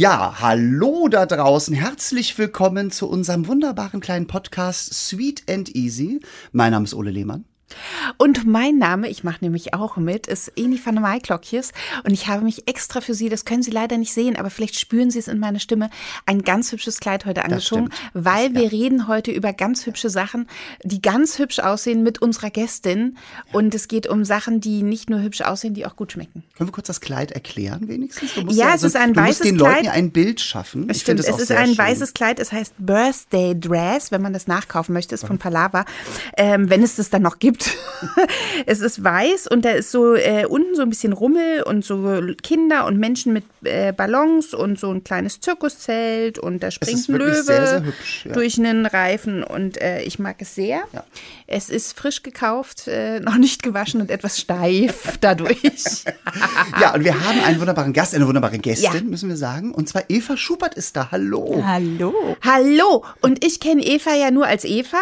Ja, hallo da draußen. Herzlich willkommen zu unserem wunderbaren kleinen Podcast Sweet and Easy. Mein Name ist Ole Lehmann. Und mein Name, ich mache nämlich auch mit, ist Eni van der Maiklokjes. Und ich habe mich extra für Sie, das können Sie leider nicht sehen, aber vielleicht spüren Sie es in meiner Stimme, ein ganz hübsches Kleid heute angezogen, weil wir reden heute über ganz hübsche Sachen, die ganz hübsch aussehen mit unserer Gästin. Und es geht um Sachen, die nicht nur hübsch aussehen, die auch gut schmecken. Können wir kurz das Kleid erklären wenigstens? Du musst ja, es ist ein du weißes musst den Kleid. Leuten ja ein Bild schaffen. Es Ich stimmt, es auch ist ein schön. weißes Kleid, es heißt Birthday Dress, wenn man das nachkaufen möchte, ist von Palava, ähm, wenn es das dann noch gibt. es ist weiß und da ist so äh, unten so ein bisschen Rummel und so Kinder und Menschen mit äh, Ballons und so ein kleines Zirkuszelt und da springt ein Löwe sehr, sehr hübsch, ja. durch einen Reifen und äh, ich mag es sehr. Ja. Es ist frisch gekauft, äh, noch nicht gewaschen und etwas steif dadurch. Ja, und wir haben einen wunderbaren Gast, eine wunderbare Gästin, Ja. müssen wir sagen. Und zwar Eva Schubert ist da. Hallo. Hallo. Hallo und ich kenne Eva ja nur als Eva.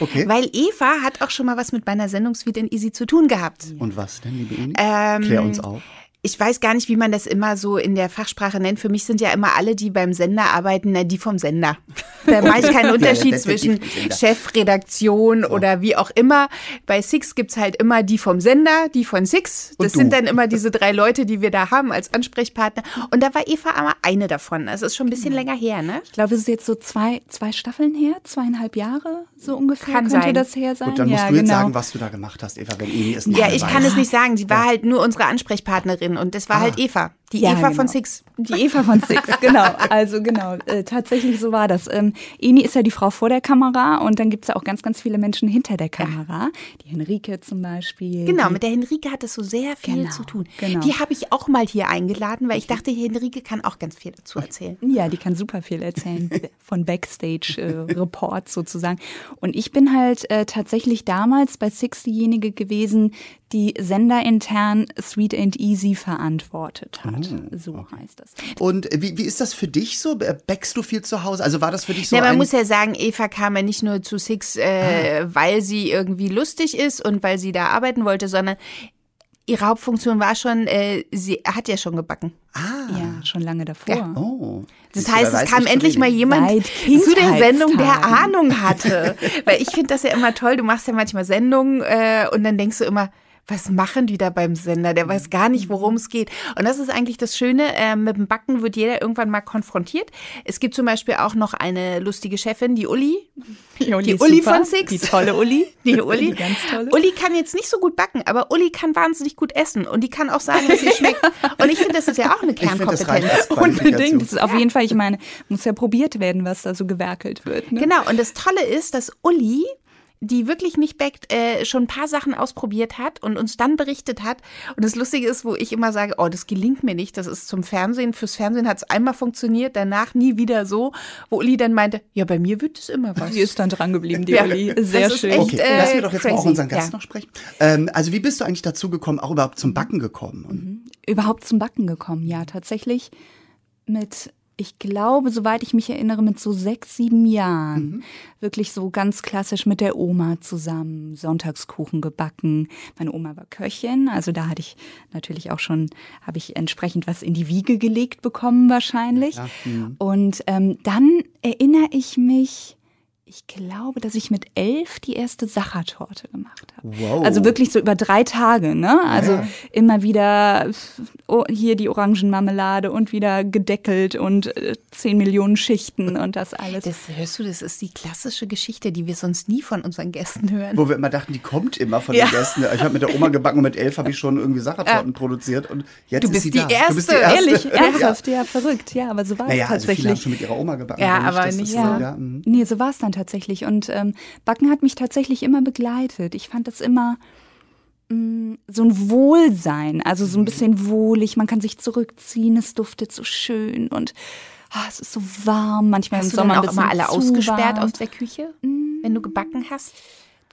Okay. Weil Eva hat auch schon mal was mit meiner Sendung Sweet and Easy zu tun gehabt. Und was denn, liebe Eni? Ähm, Klär uns auf. Ich weiß gar nicht, wie man das immer so in der Fachsprache nennt. Für mich sind ja immer alle, die beim Sender arbeiten, na, die vom Sender. Da mache ich keinen Unterschied die zwischen. Chefredaktion oder wie auch immer. Bei Six gibt's halt immer die vom Sender, die von Six. Das sind dann immer diese drei Leute, die wir da haben als Ansprechpartner. Und da war Eva aber eine davon. Das ist schon ein bisschen länger her, ne? Ich glaube, es ist jetzt so zwei, zwei Staffeln her, zweieinhalb Jahre so ungefähr Kann könnte sein. das her sein. Gut, dann ja, musst du jetzt genau. sagen, was du da gemacht hast, Eva, wenn Eni es nicht Ja, ich weiß. kann es nicht sagen. Sie war halt nur unsere Ansprechpartnerin und das war halt Eva. Die Ja, Eva genau. von Six. Die Eva von Six, genau. Also genau, äh, tatsächlich so war das. Ähm, Eni ist ja die Frau vor der Kamera und dann gibt's ja auch ganz, ganz viele Menschen hinter der Kamera. Die Henrike zum Beispiel. Genau, mit der Henrike hat es so sehr viel Genau, zu tun. genau. Die habe ich auch mal hier eingeladen, weil ich dachte, Henrike kann auch ganz viel dazu erzählen. Ja, die kann super viel erzählen von Backstage-Reports sozusagen. Und ich bin halt äh, tatsächlich damals bei Six diejenige gewesen, die senderintern Sweet and Easy verantwortet hat. Oh, so heißt das. Und wie, wie ist das für dich so? Backst du viel zu Hause? Also war das für dich so ja, man ein... muss ja sagen, Eva kam ja nicht nur zu Six, äh, Ah. weil sie irgendwie lustig ist und weil sie da arbeiten wollte, sondern ihre Hauptfunktion war schon, äh, sie hat ja schon gebacken. ah, Ja, schon lange davor. Ja. oh. Das heißt, es kam endlich mal jemand zu der Sendung, der. Ahnung hatte. Weil ich finde das ja immer toll. Du machst ja manchmal Sendungen äh, und dann denkst du immer, was machen die da beim Sender? Der weiß gar nicht, worum es geht. Und das ist eigentlich das Schöne. Äh, mit dem Backen wird jeder irgendwann mal konfrontiert. Es gibt zum Beispiel auch noch eine lustige Chefin, die Uli. Die Uli, Die ist Uli super. von Six. Die tolle Uli. Die Uli. Die ganz tolle. Uli kann jetzt nicht so gut backen, aber Uli kann wahnsinnig gut essen und die kann auch sagen, was ihr schmeckt. Und ich finde, das ist ja auch eine Kernkompetenz. Unbedingt. Das ist auf jeden Fall, ich meine, muss ja probiert werden, was da so gewerkelt wird. Ne? Genau, und das Tolle ist, dass Uli, die wirklich nicht backt, äh, schon ein paar Sachen ausprobiert hat und uns dann berichtet hat. Und das Lustige ist, wo ich immer sage, oh, das gelingt mir nicht, das ist zum Fernsehen, fürs Fernsehen hat es einmal funktioniert, danach nie wieder so, wo Uli dann meinte, ja, bei mir wird es immer was. Sie ist dann dran geblieben, die Ja, Uli. das Sehr ist schön. echt, Okay, äh, lassen wir doch jetzt mal auch crazy. unseren Gast Ja. noch sprechen. Ähm, also wie bist du eigentlich dazu gekommen, auch überhaupt zum Backen gekommen? Und überhaupt zum Backen gekommen. Ja, tatsächlich mit, ich glaube, soweit ich mich erinnere, mit so sechs, sieben Jahren. Wirklich so ganz klassisch mit der Oma zusammen, Sonntagskuchen gebacken. Meine Oma war Köchin, also da hatte ich natürlich auch schon, habe ich entsprechend was in die Wiege gelegt bekommen wahrscheinlich. Und ähm, dann erinnere ich mich, ich glaube, dass ich mit elf die erste Sachertorte gemacht habe. Wow. Also wirklich so über drei Tage, ne? Also immer wieder oh, hier die Orangenmarmelade und wieder gedeckelt und äh, zehn Millionen Schichten und das alles. Das hörst du, das ist die klassische Geschichte, die wir sonst nie von unseren Gästen hören. Wo wir immer dachten, die kommt immer von Ja. den Gästen. Ich habe mit der Oma gebacken und mit elf habe ich schon irgendwie Sachertorten produziert und jetzt Du ist bist sie die da. Erste, Du bist die Erste. Ehrlich, ernsthaft, ja. verrückt, ja, aber so war Naja, es also viele haben tatsächlich. schon mit ihrer Oma gebacken. Ja, aber nicht ist so. So, ja, mhm. Nee, so war es dann tatsächlich. Und ähm, Backen hat mich tatsächlich immer begleitet. Ich fand das immer mh, so ein Wohlsein, also so ein bisschen wohlig. Man kann sich zurückziehen, es duftet so schön und ah, es ist so warm. Manchmal Hast im Sommer auch immer alle ausgesperrt warm. aus der Küche, wenn du gebacken hast?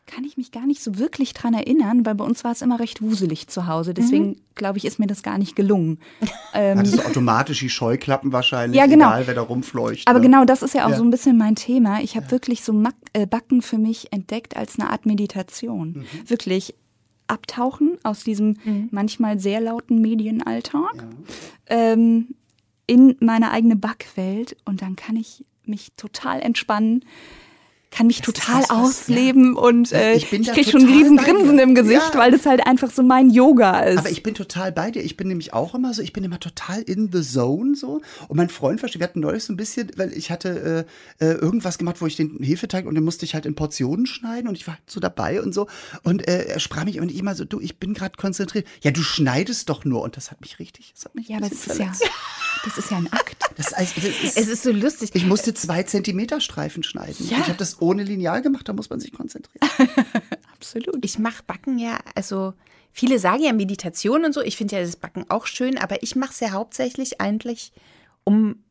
Kann ich mich gar nicht so wirklich dran erinnern, weil bei uns war es immer recht wuselig zu Hause. Deswegen Mhm. glaube ich, ist mir das gar nicht gelungen. Ähm, Hattest du automatisch die Scheuklappen wahrscheinlich, Ja, genau. egal wer da rumfleucht. aber ne? genau das ist ja auch Ja. so ein bisschen mein Thema. Ich habe wirklich so Mack, äh, Backen für mich entdeckt als eine Art Meditation. Mhm. Wirklich abtauchen aus diesem manchmal sehr lauten Medienalltag. Ähm, in meine eigene Backwelt und dann kann ich mich total entspannen kann mich das total ausleben ja. und äh, ich, ich kriege schon riesen Grinsen im Gesicht, ja. weil das halt einfach so mein Yoga ist. Aber ich bin total bei dir. Ich bin nämlich auch immer so, ich bin immer total in the zone so. Und mein Freund versteht, wir hatten neulich so ein bisschen, weil ich hatte äh, äh, irgendwas gemacht, wo ich den Hefeteig und den musste ich halt in Portionen schneiden und ich war so dabei und so. Und äh, er sprach mich immer so, du, ich bin gerade konzentriert. Ja, du schneidest doch nur. Und das hat mich richtig, das hat mich Ja, das ist ja, das ist ja ein Akt. Das, also, das ist, es ist so lustig. Ich musste zwei Zentimeter Streifen schneiden. Ja. Ich habe das ohne Lineal gemacht, da muss man sich konzentrieren. Absolut. Ich mache Backen ja, also viele sagen ja Meditation und so. Ich finde ja das Backen auch schön, aber ich mache es ja hauptsächlich eigentlich, um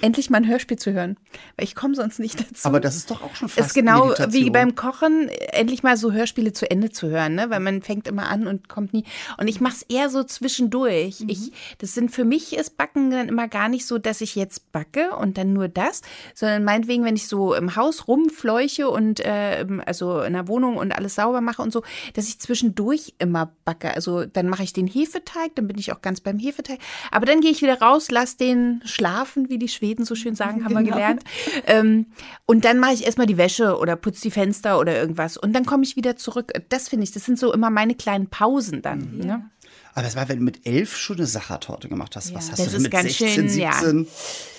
endlich mal ein Hörspiel zu hören, weil ich komme sonst nicht dazu. Aber das ist doch auch schon fast ist genau Meditation. wie beim Kochen, endlich mal so Hörspiele zu Ende zu hören, ne? weil man fängt immer an und kommt nie. Und ich mache es eher so zwischendurch. Mhm. Ich, das sind für mich ist Backen dann immer gar nicht so, dass ich jetzt backe und dann nur das, sondern meinetwegen, wenn ich so im Haus rumfleuche und äh, also in der Wohnung und alles sauber mache und so, dass ich zwischendurch immer backe. Also dann mache ich den Hefeteig, dann bin ich auch ganz beim Hefeteig. Aber dann gehe ich wieder raus, lass den schlafen, wie die Schweden so schön sagen, haben genau. wir gelernt. Ähm, und dann mache ich erstmal die Wäsche oder putze die Fenster oder irgendwas. Und dann komme ich wieder zurück. Das finde ich, das sind so immer meine kleinen Pausen dann. Mhm. Ne? Aber es war, wenn du mit elf schon eine Sachertorte gemacht hast. Ja. Was hast du denn mit 16, schön, 17 ja.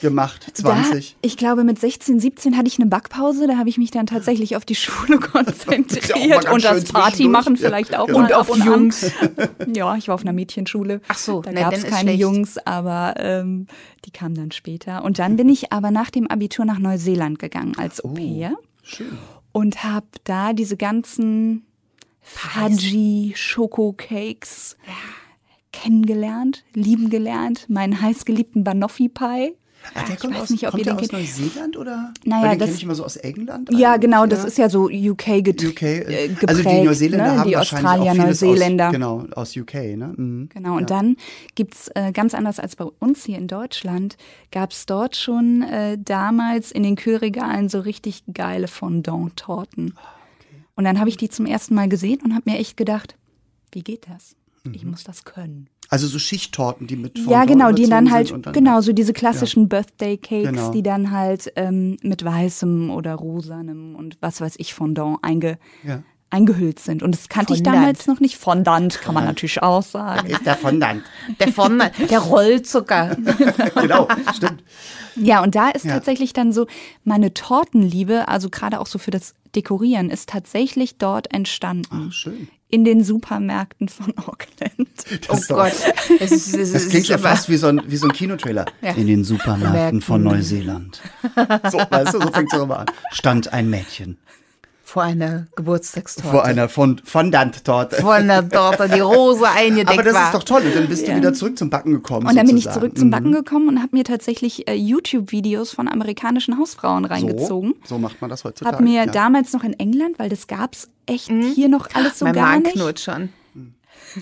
gemacht? 20? Da, ich glaube, mit 16, 17 hatte ich eine Backpause. Da habe ich mich dann tatsächlich auf die Schule konzentriert und das Party machen vielleicht auch. Genau. Und auf und Jungs. ja, ich war auf einer Mädchenschule. Ach so, da ne, gab es keine Jungs, aber ähm, die kamen dann später. Und dann bin ich aber nach dem Abitur nach Neuseeland gegangen als Au. Oh, schön. Und habe da diese ganzen Fudgy, Schokocakes. Ja kennengelernt, lieben gelernt, meinen heißgeliebten Banoffee Pie. Ach, der kommt, aus, nicht, kommt der aus Neuseeland oder? Naja, den kenne ich immer so aus England. Ja, genau, das ist ja so UK, get UK äh, geprägt. Also die Neuseeländer ne? haben die Australier, auch Neuseeländer. Aus, genau, aus UK, ne? Mhm. Genau, und ja. dann gibt's äh, ganz anders als bei uns hier in Deutschland, gab's dort schon äh, damals in den Kühlregalen so richtig geile Fondant-Torten. Ah, okay. Und dann habe ich die zum ersten Mal gesehen und habe mir echt gedacht, wie geht das? Ich mhm. muss das können. Also so Schichttorten, die mit Ja, genau, die dann halt, dann, genau, so diese klassischen ja. Birthday Cakes, genau. die dann halt ähm, mit weißem oder rosanem und was weiß ich Fondant einge, ja. eingehüllt sind. Und das kannte Fondant. ich damals noch nicht. Fondant kann man natürlich auch sagen. Ist der Fondant. Der Fondant, der Rollzucker. genau, stimmt. Ja, und da ist ja. tatsächlich dann so meine Tortenliebe, also gerade auch so für das Dekorieren, ist tatsächlich dort entstanden. Ach, schön in den Supermärkten von Auckland. Das oh Gott. Das, ist, das, das klingt ja fast wie so ein, wie so ein Kinotrailer. Ja. In den Supermärkten von Neuseeland. So, weißt du, so fängt es immer an. Stand ein Mädchen. Vor einer Geburtstagstorte. Vor einer Fondant-Torte. Vor einer Torte, die Rose eingedeckt Aber das war. ist doch toll. Und dann bist ja. du wieder zurück zum Backen gekommen. Und dann sozusagen. bin ich zurück zum Backen mhm. gekommen und habe mir tatsächlich äh, YouTube-Videos von amerikanischen Hausfrauen reingezogen. So, so macht man das heutzutage. Habe mir ja. damals noch in England, weil das gab es echt mhm. hier noch alles so mein gar Magen nicht. knurrt schon.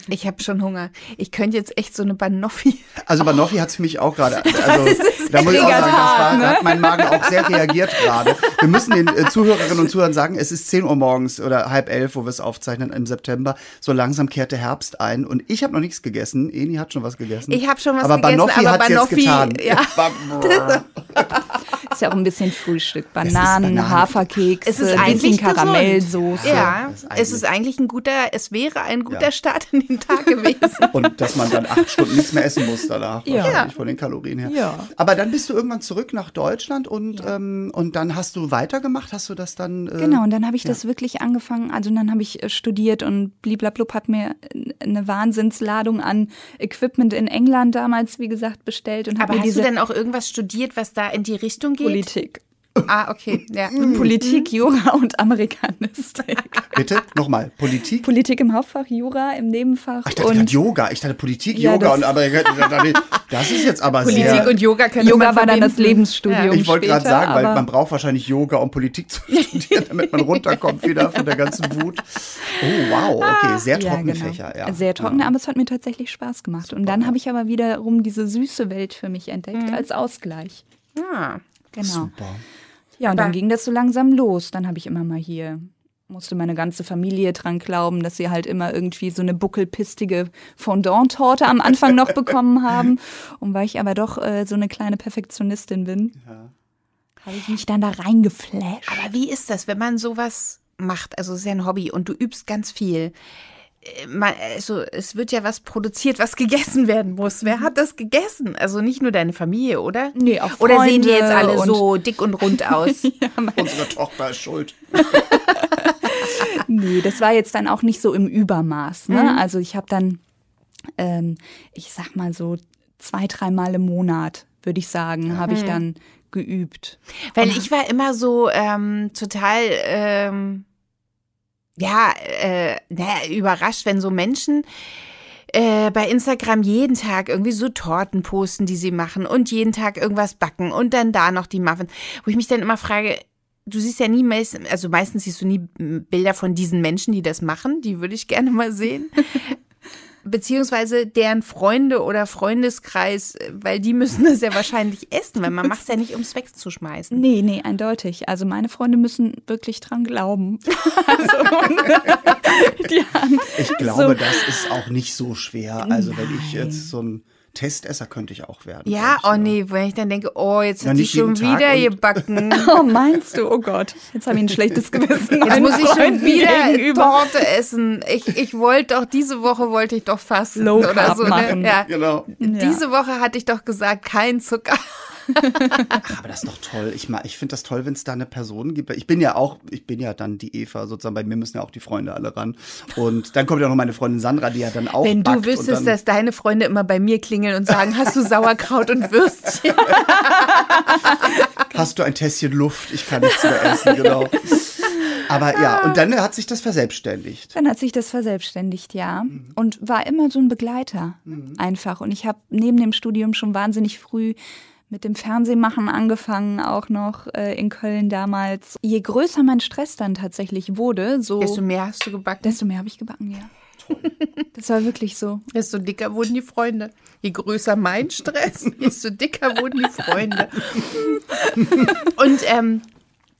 Ich habe schon Hunger. Ich könnte jetzt echt so eine Banoffi. Also Banoffi hat es für mich auch gerade. Also da muss ich auch sagen, das war, ne? da hat mein Magen auch sehr reagiert gerade. Wir müssen den äh, Zuhörerinnen und Zuhörern sagen, es ist 10 Uhr morgens oder halb elf, wo wir es aufzeichnen im September. So langsam kehrt der Herbst ein und ich habe noch nichts gegessen. Eni hat schon was gegessen. Ich habe schon was aber gegessen, Banoffi aber Banoffi hat jetzt getan. Ja. ist ja auch ein bisschen Frühstück. Bananen, Bananen. Haferkeks, es ist ein bisschen Karamellsoße. Ja, es ist eigentlich ein guter, es wäre ein guter ja. Start in den Tag gewesen. Und dass man dann acht Stunden nichts mehr essen muss danach, ja. wahrscheinlich von den Kalorien her. Ja. Aber dann bist du irgendwann zurück nach Deutschland und, ja. ähm, und dann hast du weitergemacht, hast du das dann? Äh, genau, und dann habe ich ja. das wirklich angefangen, also dann habe ich äh, studiert und bliblablub hat mir eine Wahnsinnsladung an Equipment in England damals, wie gesagt, bestellt. Und Aber hast du denn auch irgendwas studiert, was da in die Richtung geht? Politik. Ah, okay. Ja. Politik, Jura und Amerikanistik. Bitte? Nochmal. Politik? Politik im Hauptfach, Jura im Nebenfach. Ach, ich dachte und Yoga. Ich dachte Politik, ja, Yoga und Amerikanistik. Das ist jetzt aber Politik sehr... Politik und Yoga können Yoga war dann das Lebensstudium ja. Ich wollte gerade sagen, weil man braucht wahrscheinlich Yoga, um Politik zu studieren, damit man runterkommt wieder von der ganzen Wut. Oh, wow. Okay, sehr trockene ja, genau. Fächer. Ja. Sehr trockene, aber es hat mir tatsächlich Spaß gemacht. Super. Und dann habe ich aber wiederum diese süße Welt für mich entdeckt mhm. als Ausgleich. Ja, genau. Super. Ja, und dann ging das so langsam los. Dann habe ich immer mal hier musste meine ganze Familie dran glauben, dass sie halt immer irgendwie so eine buckelpistige Fondant-Torte am Anfang noch bekommen haben. Und weil ich aber doch äh, so eine kleine Perfektionistin bin, ja. habe ich mich dann da reingeflasht. Aber wie ist das, wenn man sowas macht? Also es ist ja ein Hobby und du übst ganz viel. Äh, also es wird ja was produziert, was gegessen werden muss. Wer hat das gegessen? Also nicht nur deine Familie, oder? Nee, auch Freunde Oder sehen die jetzt alle so dick und rund aus? ja, Unsere Tochter ist schuld. nee, das war jetzt dann auch nicht so im Übermaß. Ne? Mhm. Also ich habe dann, ähm, ich sag mal so zwei, dreimal im Monat, würde ich sagen, mhm. habe ich dann geübt. Weil und ich war immer so ähm, total ähm, ja, äh, naja, überrascht, wenn so Menschen äh, bei Instagram jeden Tag irgendwie so Torten posten, die sie machen und jeden Tag irgendwas backen und dann da noch die Muffins, wo ich mich dann immer frage, du siehst ja nie, also meistens siehst du nie Bilder von diesen Menschen, die das machen, die würde ich gerne mal sehen. beziehungsweise deren Freunde oder Freundeskreis, weil die müssen das ja wahrscheinlich essen, weil man macht es ja nicht, ums wegzuschmeißen. Nee, nee, eindeutig. Also meine Freunde müssen wirklich dran glauben. also, ich glaube, so. das ist auch nicht so schwer. Also Nein. wenn ich jetzt so ein Testesser könnte ich auch werden. Ja, oh nee, wenn ich dann denke, oh, jetzt hat sie schon wieder gebacken. oh, meinst du? Oh Gott, jetzt habe ich ein schlechtes Gewissen. Jetzt muss ich schon wieder gegenüber. Torte essen. Ich, ich wollte doch, diese Woche wollte ich doch fasten Low oder so. Ne? Machen. Ja. Genau. Diese Woche hatte ich doch gesagt, kein Zucker. Ach, aber das ist doch toll. Ich, ich finde das toll, wenn es da eine Person gibt. Ich bin ja auch, ich bin ja dann die Eva sozusagen. Bei mir müssen ja auch die Freunde alle ran. Und dann kommt ja noch meine Freundin Sandra, die ja dann auch. Wenn du wüsstest, dass deine Freunde immer bei mir klingeln und sagen, hast du Sauerkraut und Würstchen? hast du ein Tässchen Luft? Ich kann nichts mehr essen, genau. Aber ja, und dann hat sich das verselbstständigt. Dann hat sich das verselbstständigt, ja. Mhm. Und war immer so ein Begleiter mhm. einfach. Und ich habe neben dem Studium schon wahnsinnig früh mit dem Fernsehmachen angefangen, auch noch äh, in Köln damals. Je größer mein Stress dann tatsächlich wurde, so. Desto mehr hast du gebacken? Desto mehr habe ich gebacken, ja. Das war wirklich so. Desto dicker wurden die Freunde. Je größer mein Stress, desto dicker wurden die Freunde. Und ähm,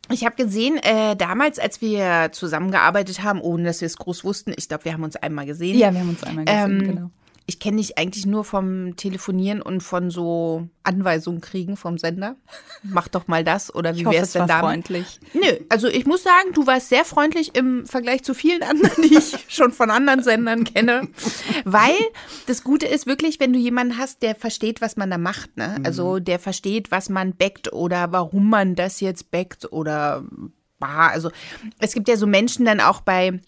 ich habe gesehen, äh, damals, als wir zusammengearbeitet haben, ohne dass wir es groß wussten, ich glaube, wir haben uns einmal gesehen. Ja, wir haben uns einmal gesehen, ähm, genau ich kenne dich eigentlich nur vom Telefonieren und von so Anweisungen kriegen vom Sender. Mach doch mal das oder wie wäre es denn da? freundlich. Nö, also ich muss sagen, du warst sehr freundlich im Vergleich zu vielen anderen, die ich schon von anderen Sendern kenne. Weil das Gute ist wirklich, wenn du jemanden hast, der versteht, was man da macht. Ne? Also der versteht, was man backt oder warum man das jetzt backt oder bah, also es gibt ja so Menschen dann auch bei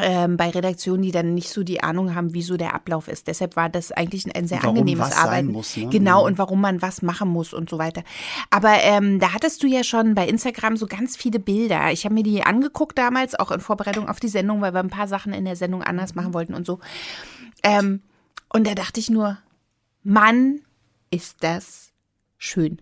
ähm, bei Redaktionen, die dann nicht so die Ahnung haben, wie so der Ablauf ist. Deshalb war das eigentlich ein sehr warum angenehmes Arbeiten. Muss, ne? Genau, mhm. und warum man was machen muss und so weiter. Aber ähm, da hattest du ja schon bei Instagram so ganz viele Bilder. Ich habe mir die angeguckt damals, auch in Vorbereitung auf die Sendung, weil wir ein paar Sachen in der Sendung anders machen wollten und so. Ähm, und da dachte ich nur, Mann, ist das schön.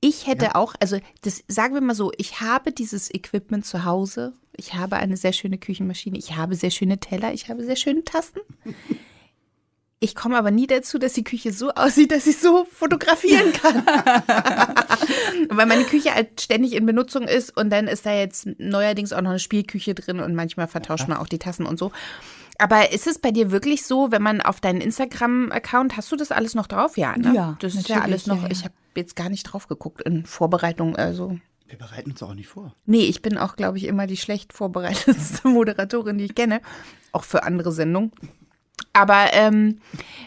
Ich hätte ja. auch, also das sagen wir mal so, ich habe dieses Equipment zu Hause. Ich habe eine sehr schöne Küchenmaschine, ich habe sehr schöne Teller, ich habe sehr schöne Tasten. Ich komme aber nie dazu, dass die Küche so aussieht, dass ich so fotografieren kann. Weil meine Küche halt ständig in Benutzung ist und dann ist da jetzt neuerdings auch noch eine Spielküche drin und manchmal vertauscht man auch die Tassen und so. Aber ist es bei dir wirklich so, wenn man auf deinen Instagram-Account, hast du das alles noch drauf? Ja, ne? Ja. Das ist ja alles noch, ja, ja. ich habe jetzt gar nicht drauf geguckt in Vorbereitung. Also. Wir bereiten uns auch nicht vor. Nee, ich bin auch, glaube ich, immer die schlecht vorbereitetste Moderatorin, die ich kenne. Auch für andere Sendungen. Aber ähm,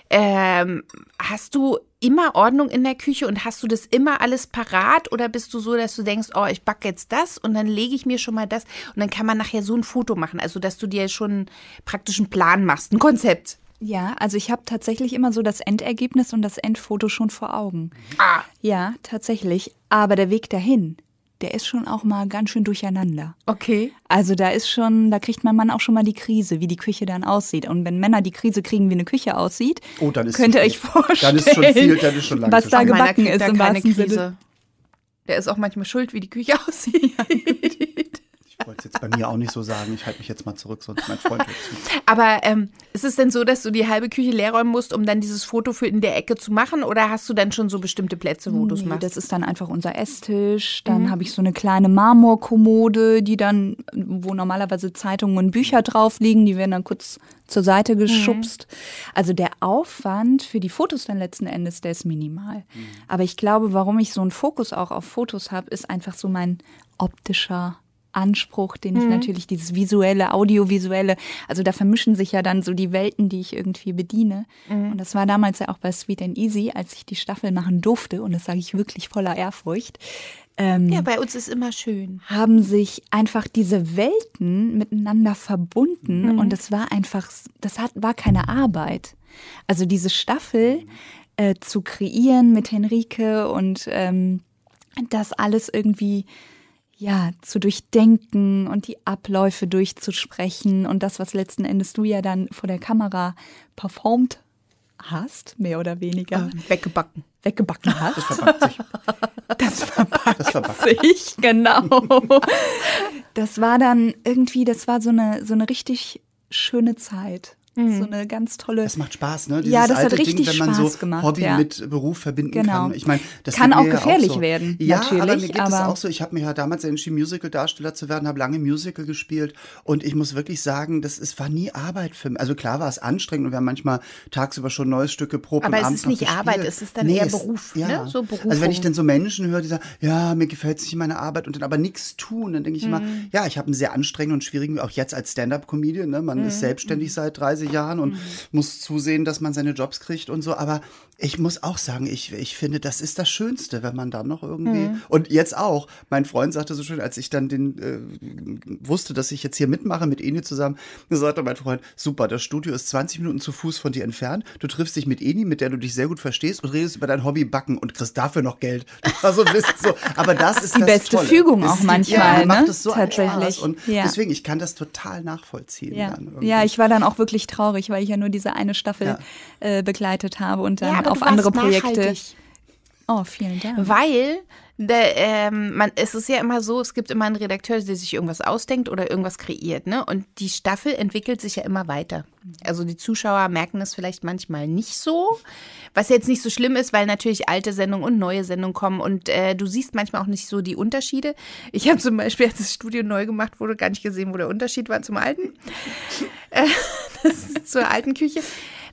ähm, hast du immer Ordnung in der Küche und hast du das immer alles parat oder bist du so, dass du denkst, oh, ich backe jetzt das und dann lege ich mir schon mal das und dann kann man nachher so ein Foto machen, also dass du dir schon praktisch einen Plan machst, ein Konzept. Ja, also ich habe tatsächlich immer so das Endergebnis und das Endfoto schon vor Augen. Ah. Ja, tatsächlich. Aber der Weg dahin, der ist schon auch mal ganz schön durcheinander. Okay. Also da ist schon, da kriegt mein Mann auch schon mal die Krise, wie die Küche dann aussieht. Und wenn Männer die Krise kriegen, wie eine Küche aussieht, oh, dann ist könnt ihr euch vorstellen, dann ist schon viel, dann ist schon was da gebacken ist im wahrsten Krise. Sinne. Der ist auch manchmal schuld, wie die Küche aussieht. Wollte es jetzt bei mir auch nicht so sagen. Ich halte mich jetzt mal zurück, sonst mein Freund hört zu. Aber ähm, ist es denn so, dass du die halbe Küche leer räumen musst, um dann dieses Foto für in der Ecke zu machen? Oder hast du dann schon so bestimmte Plätze, wo du es Nee, machst? das ist dann einfach unser Esstisch. Dann habe ich so eine kleine Marmorkommode, die dann, wo normalerweise Zeitungen und Bücher drauf liegen, die werden dann kurz zur Seite geschubst. Also der Aufwand für die Fotos dann letzten Endes, der ist minimal. Aber ich glaube, warum ich so einen Fokus auch auf Fotos habe, ist einfach so mein optischer Anspruch, den ich natürlich, dieses visuelle, audiovisuelle, also da vermischen sich ja dann so die Welten, die ich irgendwie bediene. Und das war damals ja auch bei Sweet and Easy, als ich die Staffel machen durfte, und das sage ich wirklich voller Ehrfurcht, ähm, ja, bei uns ist immer schön. haben sich einfach diese Welten miteinander verbunden und das war einfach, das hat, war keine Arbeit. Also diese Staffel äh, zu kreieren mit Henrike und ähm, das alles irgendwie ja zu durchdenken und die Abläufe durchzusprechen und das, was letzten Endes du ja dann vor der Kamera performt hast, mehr oder weniger Weggebacken. weggebacken hast. Das verbackt sich. Das verbackt Das verbackt. sich, genau. Das war dann irgendwie, das war so eine, so eine richtig schöne Zeit. So eine ganz tolle. Das macht Spaß, ne? Ja, das hat alte richtig Ding, wenn man Spaß so gemacht, Hobby ja. mit Beruf verbinden Genau. kann. Ich meine, das Kann auch ja gefährlich so. werden, Ja, natürlich, aber mir geht es aber- auch so. Ich habe mir ja damals entschieden, Musical-Darsteller zu werden, habe lange Musical gespielt und ich muss wirklich sagen, das ist, war nie Arbeit für mich. Also klar war es anstrengend und wir haben manchmal tagsüber schon neues Stück geprobt. Aber und es ist nicht gespielt. Arbeit, es ist dann eher Beruf, ne? So Berufung. Also wenn ich dann so Menschen höre, die sagen, ja, mir gefällt sich meine Arbeit und dann aber nichts tun, dann denke ich immer, Mhm. ja, ich habe einen sehr anstrengenden und schwierigen, auch jetzt als Stand-up-Comedian, ne? man Mhm. ist selbstständig seit 30 Jahren und muss zusehen, dass man seine Jobs kriegt und so, aber ich muss auch sagen, ich, ich finde, das ist das Schönste, wenn man dann noch irgendwie, Mhm. und jetzt auch, mein Freund sagte so schön, als ich dann den, äh, wusste, dass ich jetzt hier mitmache mit Eni zusammen, sagte mein Freund, super, das Studio ist 20 Minuten zu Fuß von dir entfernt, du triffst dich mit Eni, mit der du dich sehr gut verstehst und redest über dein Hobby Backen und kriegst dafür noch Geld. Das war so ein bisschen so, aber das ist die das beste Tolle. Fügung auch manchmal, ja, macht ne? es so einen Tatsächlich. Und Ja. deswegen, ich kann das total nachvollziehen. Ja. dann irgendwie. ja, ich war dann auch wirklich traurig, weil ich ja nur diese eine Staffel Ja. äh, begleitet habe und dann Ja, aber auf andere Projekte. nachhaltig. Oh, vielen Dank. Weil der, ähm, man, es ist ja immer so, es gibt immer einen Redakteur, der sich irgendwas ausdenkt oder irgendwas kreiert, ne? Und die Staffel entwickelt sich ja immer weiter. Also die Zuschauer merken das vielleicht manchmal nicht so, was jetzt nicht so schlimm ist, weil natürlich alte Sendungen und neue Sendungen kommen und äh, du siehst manchmal auch nicht so die Unterschiede. Ich habe zum Beispiel, als das Studio neu gemacht wurde, gar nicht gesehen, wo der Unterschied war zum alten, äh, zur alten Küche.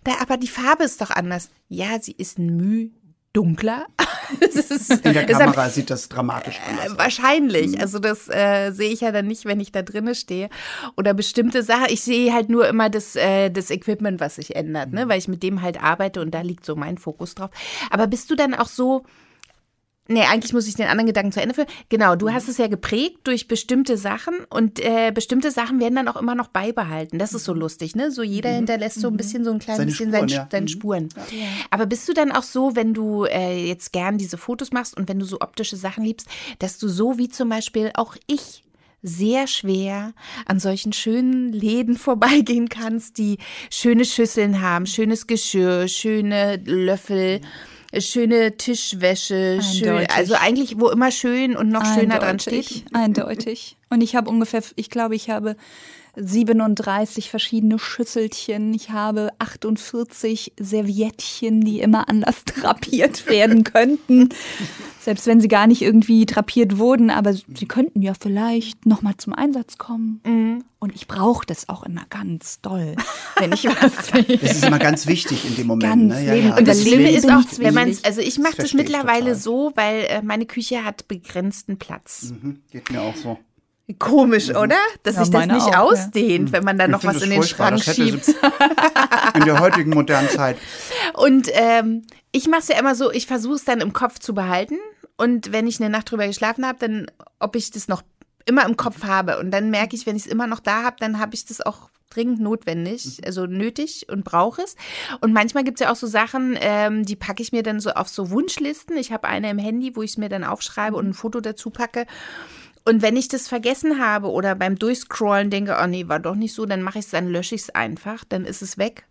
Da, aber die Farbe ist doch anders. Ja, sie ist ein Müh dunkler. Ist, In der Kamera sieht das dramatisch anders äh, aus. Wahrscheinlich. Also das äh, sehe ich ja dann nicht, wenn ich da drinne stehe. Oder bestimmte Sachen. Ich sehe halt nur immer das, äh, das Equipment, was sich ändert, ne? weil ich mit dem halt arbeite und da liegt so mein Fokus drauf. Aber bist du dann auch so. Nee, eigentlich muss ich den anderen Gedanken zu Ende führen. Genau, du hast es ja geprägt durch bestimmte Sachen und äh, bestimmte Sachen werden dann auch immer noch beibehalten. Das ist so lustig, ne? So jeder hinterlässt so ein bisschen so ein klein Seine bisschen Spuren, seine, ja. seine Mhm. Spuren. Aber bist du dann auch so, wenn du äh, jetzt gern diese Fotos machst und wenn du so optische Sachen liebst, dass du so wie zum Beispiel auch ich sehr schwer an solchen schönen Läden vorbeigehen kannst, die schöne Schüsseln haben, schönes Geschirr, schöne Löffel, schöne Tischwäsche, schön, also eigentlich wo immer schön und noch schöner dran Eindeutig, steht. Eindeutig. Und ich habe ungefähr, ich glaube, ich habe 37 verschiedene Schüsselchen. Ich habe 48 Serviettchen, die immer anders drapiert werden könnten. Selbst wenn sie gar nicht irgendwie drapiert wurden, aber sie könnten ja vielleicht nochmal zum Einsatz kommen. Mhm. Und ich brauche das auch immer ganz doll, wenn ich was sehe. Das ist immer ganz wichtig in dem Moment. Ganz ne? ja, ja. Und das Schlimme ist auch, ich wenn man wichtig. also ich mache das ich mittlerweile so, weil äh, meine Küche hat begrenzten Platz. Mhm, Geht mir auch so. Komisch, oder? Dass Ja, sich das nicht auch, ja. ausdehnt, wenn man da noch was in den. Schrank schiebt. In der heutigen modernen Zeit. Und ähm, ich mache es ja immer so, ich versuche es dann im Kopf zu behalten. Und wenn ich eine Nacht drüber geschlafen habe, dann, ob ich das noch immer im Kopf habe. Und dann merke ich, wenn ich es immer noch da habe, dann habe ich das auch dringend notwendig, also nötig und brauche es. Und manchmal gibt es ja auch so Sachen, ähm, die packe ich mir dann so auf so Wunschlisten. Ich habe eine im Handy, wo ich es mir dann aufschreibe und ein Foto dazu packe. Und wenn ich das vergessen habe oder beim Durchscrollen denke, oh nee, war doch nicht so, dann mache ich es, dann lösche ich es einfach, dann ist es weg.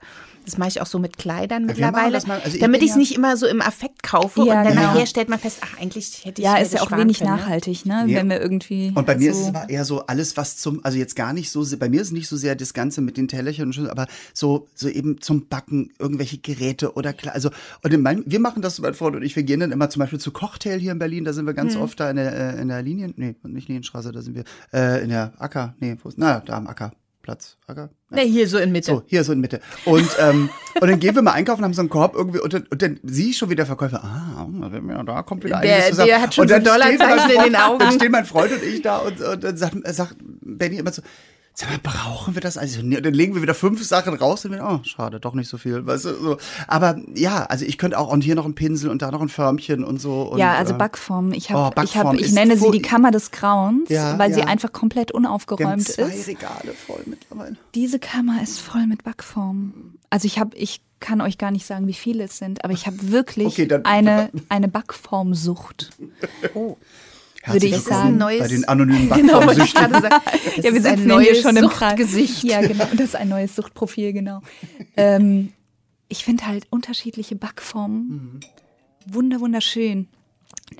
Das mache ich auch so mit Kleidern mittlerweile. mal- also ich damit ich es ja- nicht immer so im Affekt kaufe Ja, und dann genau. nachher stellt man fest, ach, eigentlich hätte ich Ja, ist ja auch wenig können, ne? nachhaltig, ne? Ja. Wenn wir irgendwie. Und bei mir so ist es aber eher so alles, was zum, also jetzt gar nicht so, bei mir ist nicht so sehr das Ganze mit den Tellerchen und so, aber so, so eben zum Backen, irgendwelche Geräte oder also, und in meinem, wir machen das, mein Freund und ich, wir gehen dann immer zum Beispiel zu Cocktail hier in Berlin, da sind wir ganz oft da in der, äh, in der Linien, nee, nicht Linienstraße, da sind wir, äh, in der Acker, nee, wo ist, na, da am Ackerplatz, Acker? Ne, hier so in Mitte. So, hier so in Mitte. Und, ähm, und dann gehen wir mal einkaufen, haben so einen Korb irgendwie und dann, und dann sehe ich schon wieder Verkäufer, ah, ja, da kommt wieder Der- einiges zusammen. der hat schon und dann so Dollarzeichen in Freund- den Augen. Dann stehen mein Freund und ich da und, und dann sagt, sagt Benny immer so, Sag mal, brauchen wir das? Also, nee, dann legen wir wieder fünf Sachen raus und wir, oh, schade, doch nicht so viel, weißt du, so. Aber ja, also ich könnte auch, und hier noch ein Pinsel und da noch ein Förmchen und so. Und, ja, also Backform. Ich Oh, habe, ich, hab, ich nenne sie die Kammer des Grauens, Ja, weil sie ja. einfach komplett unaufgeräumt zwei ist. Regale voll mittlerweile. Diese Kammer ist voll mit Backform. Also ich habe, ich kann euch gar nicht sagen, wie viele es sind, aber ich habe wirklich Okay, dann- eine, eine Backformsucht. Oh. Würde ich sagen. neues- Bei den anonymen Genau, Backformsüchtigen. Das ja, wir ja neues hier schon im. Suchtgesicht. Ja, genau. Das ist ein neues Suchtprofil, genau. ähm, ich finde halt unterschiedliche Backformen wunder wunderschön.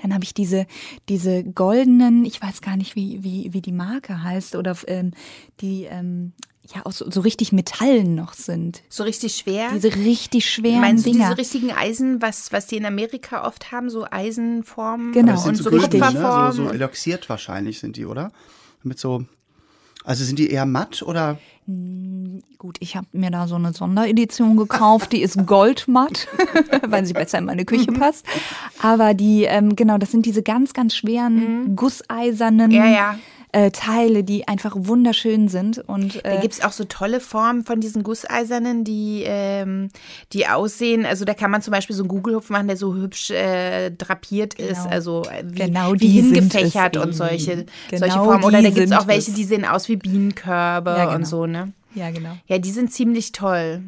Dann habe ich diese, diese goldenen, ich weiß gar nicht, wie, wie, wie die Marke heißt, oder ähm, die ähm, ja auch so, so richtig Metallen noch sind. So richtig schwer. Diese richtig schweren Meinst du Dinger. diese richtigen Eisen, was, was die in Amerika oft haben, so Eisenformen Genau. Und so so gülden, ne? Kupferformen? so, so eloxiert wahrscheinlich sind die, oder? Mit so, also sind die eher matt oder? Gut, ich habe mir da so eine Sonderedition gekauft, die ist goldmatt, weil sie besser in meine Küche Mhm. passt. Aber die, ähm, genau, das sind diese ganz, ganz schweren, gusseisernen Mhm. Ja, ja. Äh, Teile, die einfach wunderschön sind. Und Da äh, gibt's auch so tolle Formen von diesen Gusseisernen, die, ähm, die aussehen. Also da kann man zum Beispiel so einen Gugelhupf machen, der so hübsch äh, drapiert ist, also äh, wie, Genau wie hingefächert es und solche, Genau solche Formen. Oder da gibt's sind auch welche, es. die sehen aus wie Bienenkörbe Ja, genau. und so, ne? ja, genau. Ja, die sind ziemlich toll.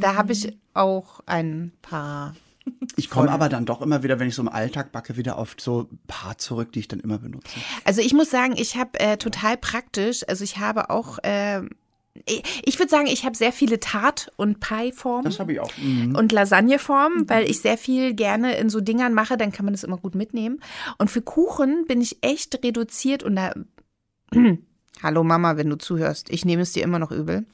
Da habe ich auch ein paar. Ich komme aber dann doch immer wieder, wenn ich so im Alltag backe, wieder auf so ein paar zurück, die ich dann immer benutze. Also ich muss sagen, ich habe äh, total praktisch, also ich habe auch, äh, ich, würde sagen, ich habe sehr viele Tart- und Pie-Formen. Das habe ich auch. Mhm. und Lasagneform, weil ich sehr viel gerne in so Dingern mache, dann kann man das immer gut mitnehmen. Und für Kuchen bin ich echt reduziert und da. Hallo Mama, wenn du zuhörst, ich nehme es dir immer noch übel.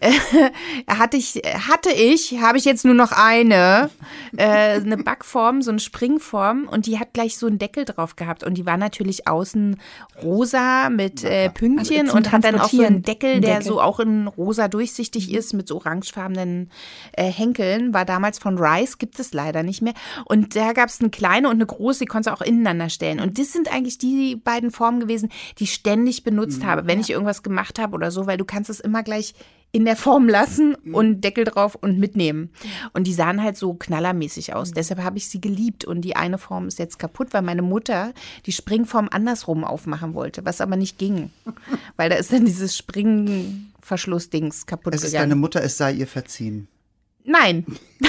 Äh, hatte ich, hatte ich, habe ich jetzt nur noch eine, äh, eine Backform, so eine Springform und die hat gleich so einen Deckel drauf gehabt und die war natürlich außen rosa mit äh, Pünktchen Also und hat dann auch so einen. Deckel, der Deckel. so auch in rosa durchsichtig ist mit so orangefarbenen äh, Henkeln. War damals von Rice, gibt es leider nicht mehr. Und da gab es eine kleine und eine große, die konntest du auch ineinander stellen. Und das sind eigentlich die beiden Formen gewesen, die ständig benutzt Mhm. Habe, wenn ich irgendwas gemacht habe oder so, weil du kannst es immer gleich in der Form lassen Mhm. und Deckel drauf und mitnehmen. Und die sahen halt so knallermäßig aus. Deshalb habe ich sie geliebt. Und die eine Form ist jetzt kaputt, weil meine Mutter die Springform andersrum aufmachen wollte, was aber nicht ging. weil da ist dann dieses Springverschlussdings kaputt Es ist gegangen. deine Mutter, es sei ihr verziehen. Nein.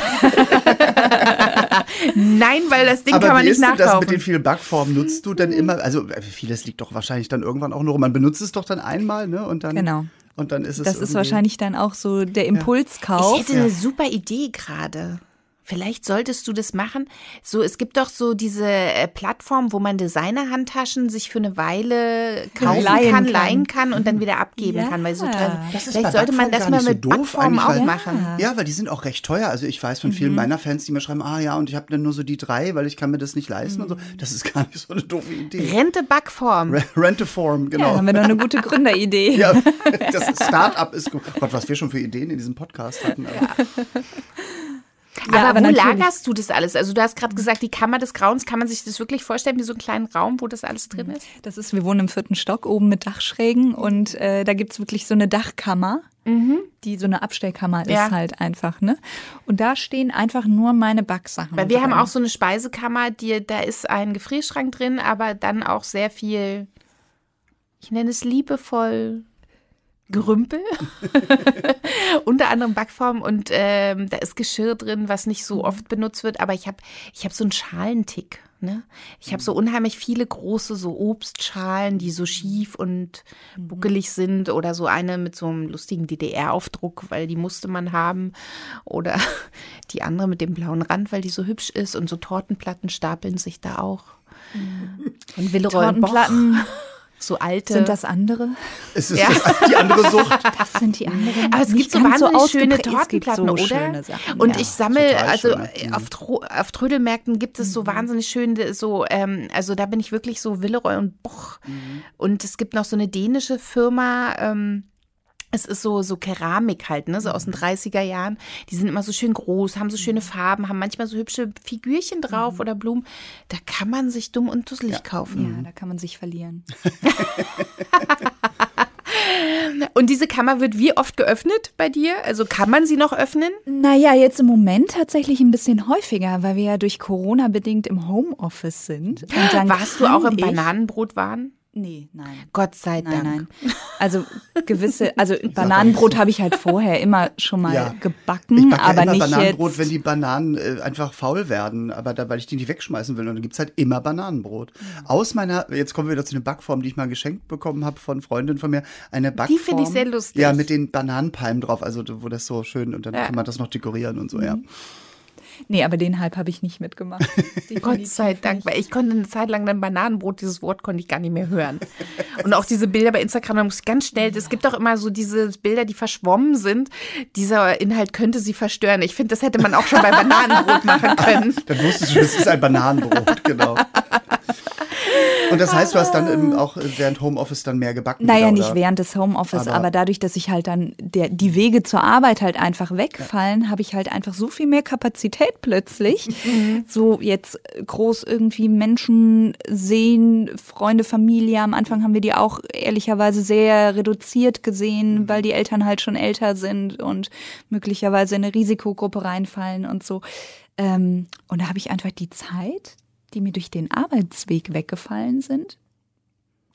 Nein, weil das Ding Aber kann man wie nicht ist denn das nachkaufen. mit den vielen Backformen? Nutzt du dann immer, also äh, vieles liegt doch wahrscheinlich dann irgendwann auch nur, man benutzt es doch dann einmal, ne? Und dann, Genau. Und dann ist es Das ist wahrscheinlich dann auch so der Impulskauf. Ich hätte eine super Idee gerade. Vielleicht solltest du das machen. So, es gibt doch so diese äh, Plattform, wo man Designer-Handtaschen sich für eine Weile kaufen Leihen kann, kann. leihen kann und dann wieder abgeben Ja. kann. Weil so teuer. Das ist Vielleicht sollte man das mal so mit doof Backformen eigentlich, auch weil- machen. Ja, weil die sind auch recht teuer. Also ich weiß von vielen meiner Fans, die mir schreiben, ah ja, und ich habe dann nur so die drei, weil ich kann mir das nicht leisten und so. Das ist gar nicht so eine doofe Idee. Rente Backform. Re- Renteform, ja, genau. haben wir noch eine gute Gründeridee. Ja, das Start-up ist gut. Gott, was wir schon für Ideen in diesem Podcast hatten. Aber Ja, aber, aber wo natürlich. lagerst du das alles? Also du hast gerade gesagt, die Kammer des Grauens, kann man sich das wirklich vorstellen wie so einen kleinen Raum, wo das alles drin ist? Das ist, wir wohnen im vierten Stock oben mit Dachschrägen und äh, da gibt's wirklich so eine Dachkammer, die so eine Abstellkammer Ja. ist halt einfach, ne? Und da stehen einfach nur meine Backsachen. Weil wir haben drin. auch so eine Speisekammer, die, da ist ein Gefrierschrank drin, aber dann auch sehr viel, ich nenne es liebevoll Gerümpel. Unter anderem Backform und ähm, da ist Geschirr drin, was nicht so oft benutzt wird, aber ich habe ich hab so einen Schalentick. ne? Ich habe so unheimlich viele große so Obstschalen, die so schief und Mhm. buckelig sind oder so eine mit so einem lustigen DDR-Aufdruck, weil die musste man haben oder die andere mit dem blauen Rand, weil die so hübsch ist und so Tortenplatten stapeln sich da auch. Und Boch, Tortenplatten, so alte. sind das andere? Es ist Ja. die andere Sucht. Das sind die anderen. Aber es Nicht gibt so wahnsinnig schöne. Es gibt Tortenplatten, so oder? schöne Sachen, und ja. ich sammle, also schöne. äh, auf, Tro auf Trödelmärkten gibt es so wahnsinnig schön, so, ähm, also da bin ich wirklich so Villeroy und Boch. Und es gibt noch so eine dänische Firma, ähm, es ist so, so Keramik halt, ne, so aus den 30er Jahren. Die sind immer so schön groß, haben so schöne Farben, haben manchmal so hübsche Figürchen drauf oder Blumen. Da kann man sich dumm und dusselig kaufen. Ja, da kann man sich verlieren. Und diese Kammer wird wie oft geöffnet bei dir? Also kann man sie noch öffnen? Naja, jetzt im Moment tatsächlich ein bisschen häufiger, weil wir ja durch Corona bedingt im Homeoffice sind. Und dann Warst du auch im Bananenbrotwahn? Nee, nein. Gott sei Dank. Nein, nein. Also gewisse, also Bananenbrot habe ich halt vorher immer schon mal Ja. gebacken, Ich backe aber immer nicht Bananenbrot, jetzt. wenn die Bananen äh, einfach faul werden, aber da, weil ich die nicht wegschmeißen will. Und dann gibt es halt immer Bananenbrot. Aus meiner, jetzt kommen wir wieder zu einer Backform, die ich mal geschenkt bekommen habe von Freundin von mir. Eine Backform. finde ich sehr lustig. Ja, mit den Bananenpalmen drauf, also wo das so schön, und dann Ja. kann man das noch dekorieren und so, ja. Nee, aber den Halb habe ich nicht mitgemacht. Gott sei Dank, weil ich konnte eine Zeit lang dann Bananenbrot, dieses Wort konnte ich gar nicht mehr hören. Und auch diese Bilder bei Instagram, da muss ich ganz schnell, es gibt doch immer so diese Bilder, die verschwommen sind. Dieser Inhalt könnte sie verstören. Ich finde, das hätte man auch schon bei Bananenbrot machen können. Dann wusstest du, es ist ein Bananenbrot, genau. Und das heißt, du hast dann im, auch während Homeoffice dann mehr gebacken? Naja, wieder, nicht oder? während des Homeoffice, Aber- aber, dadurch, dass ich halt dann der, die Wege zur Arbeit halt einfach wegfallen, habe ich halt einfach so viel mehr Kapazität plötzlich. so jetzt groß irgendwie Menschen sehen, Freunde, Familie. Am Anfang haben wir die auch ehrlicherweise sehr reduziert gesehen, weil die Eltern halt schon älter sind und möglicherweise in eine Risikogruppe reinfallen und so. Ähm, und da habe ich einfach die Zeit, die mir durch den Arbeitsweg weggefallen sind,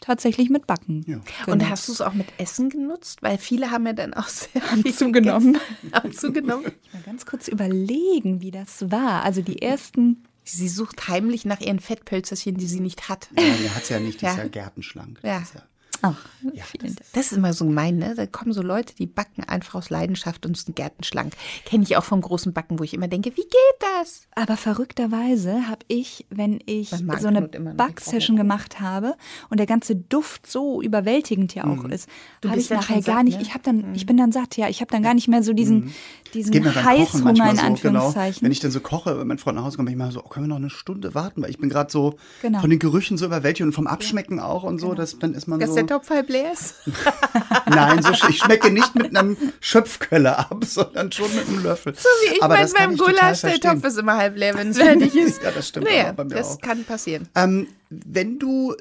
tatsächlich mit Backen. Ja. Und hast du es auch mit Essen genutzt? Weil viele haben ja dann auch sehr viel zugenommen. Haben zugenommen. Mal ganz kurz überlegen, wie das war. Also die ersten. Sie sucht heimlich nach ihren Fettpölzerchen, die sie nicht hat. Ja, der hat ja nicht, die ist Ja. ja gärtenschlank. Ja. Ist ja Ach, Ja, vielen Dank. Das ist immer so gemein, ne? Da kommen so Leute, die backen einfach aus Leidenschaft und sind gärtenschlank. Kenne ich auch vom großen Backen, wo ich immer denke, wie geht das? Aber verrückterweise habe ich, wenn ich so eine Backsession gemacht habe und der ganze Duft so überwältigend ja auch ist, Du habe ich nachher gar satt, nicht. ne? Ich habe dann, ich bin dann satt, ja. Ich habe dann gar nicht mehr so diesen, diesen beim Kochen Heißhunger in so, genau. Anführungszeichen. Wenn ich dann so koche, wenn mein Freund nach Hause kommt, bin ich mal so, oh, können wir noch eine Stunde warten? Weil ich bin gerade so Genau. von den Gerüchen so überwältigt und vom Abschmecken auch und so, dass, dann ist man Dass so, der Topf halb leer ist? nein, so, ich schmecke nicht mit einem Schöpfköller ab, sondern schon mit einem Löffel. So wie ich Aber mein, beim Gulasch, der. Topf ist immer halb leer, wenn es fertig ist. Ja, das stimmt Naja, auch bei mir das auch. kann passieren. Ähm, wenn du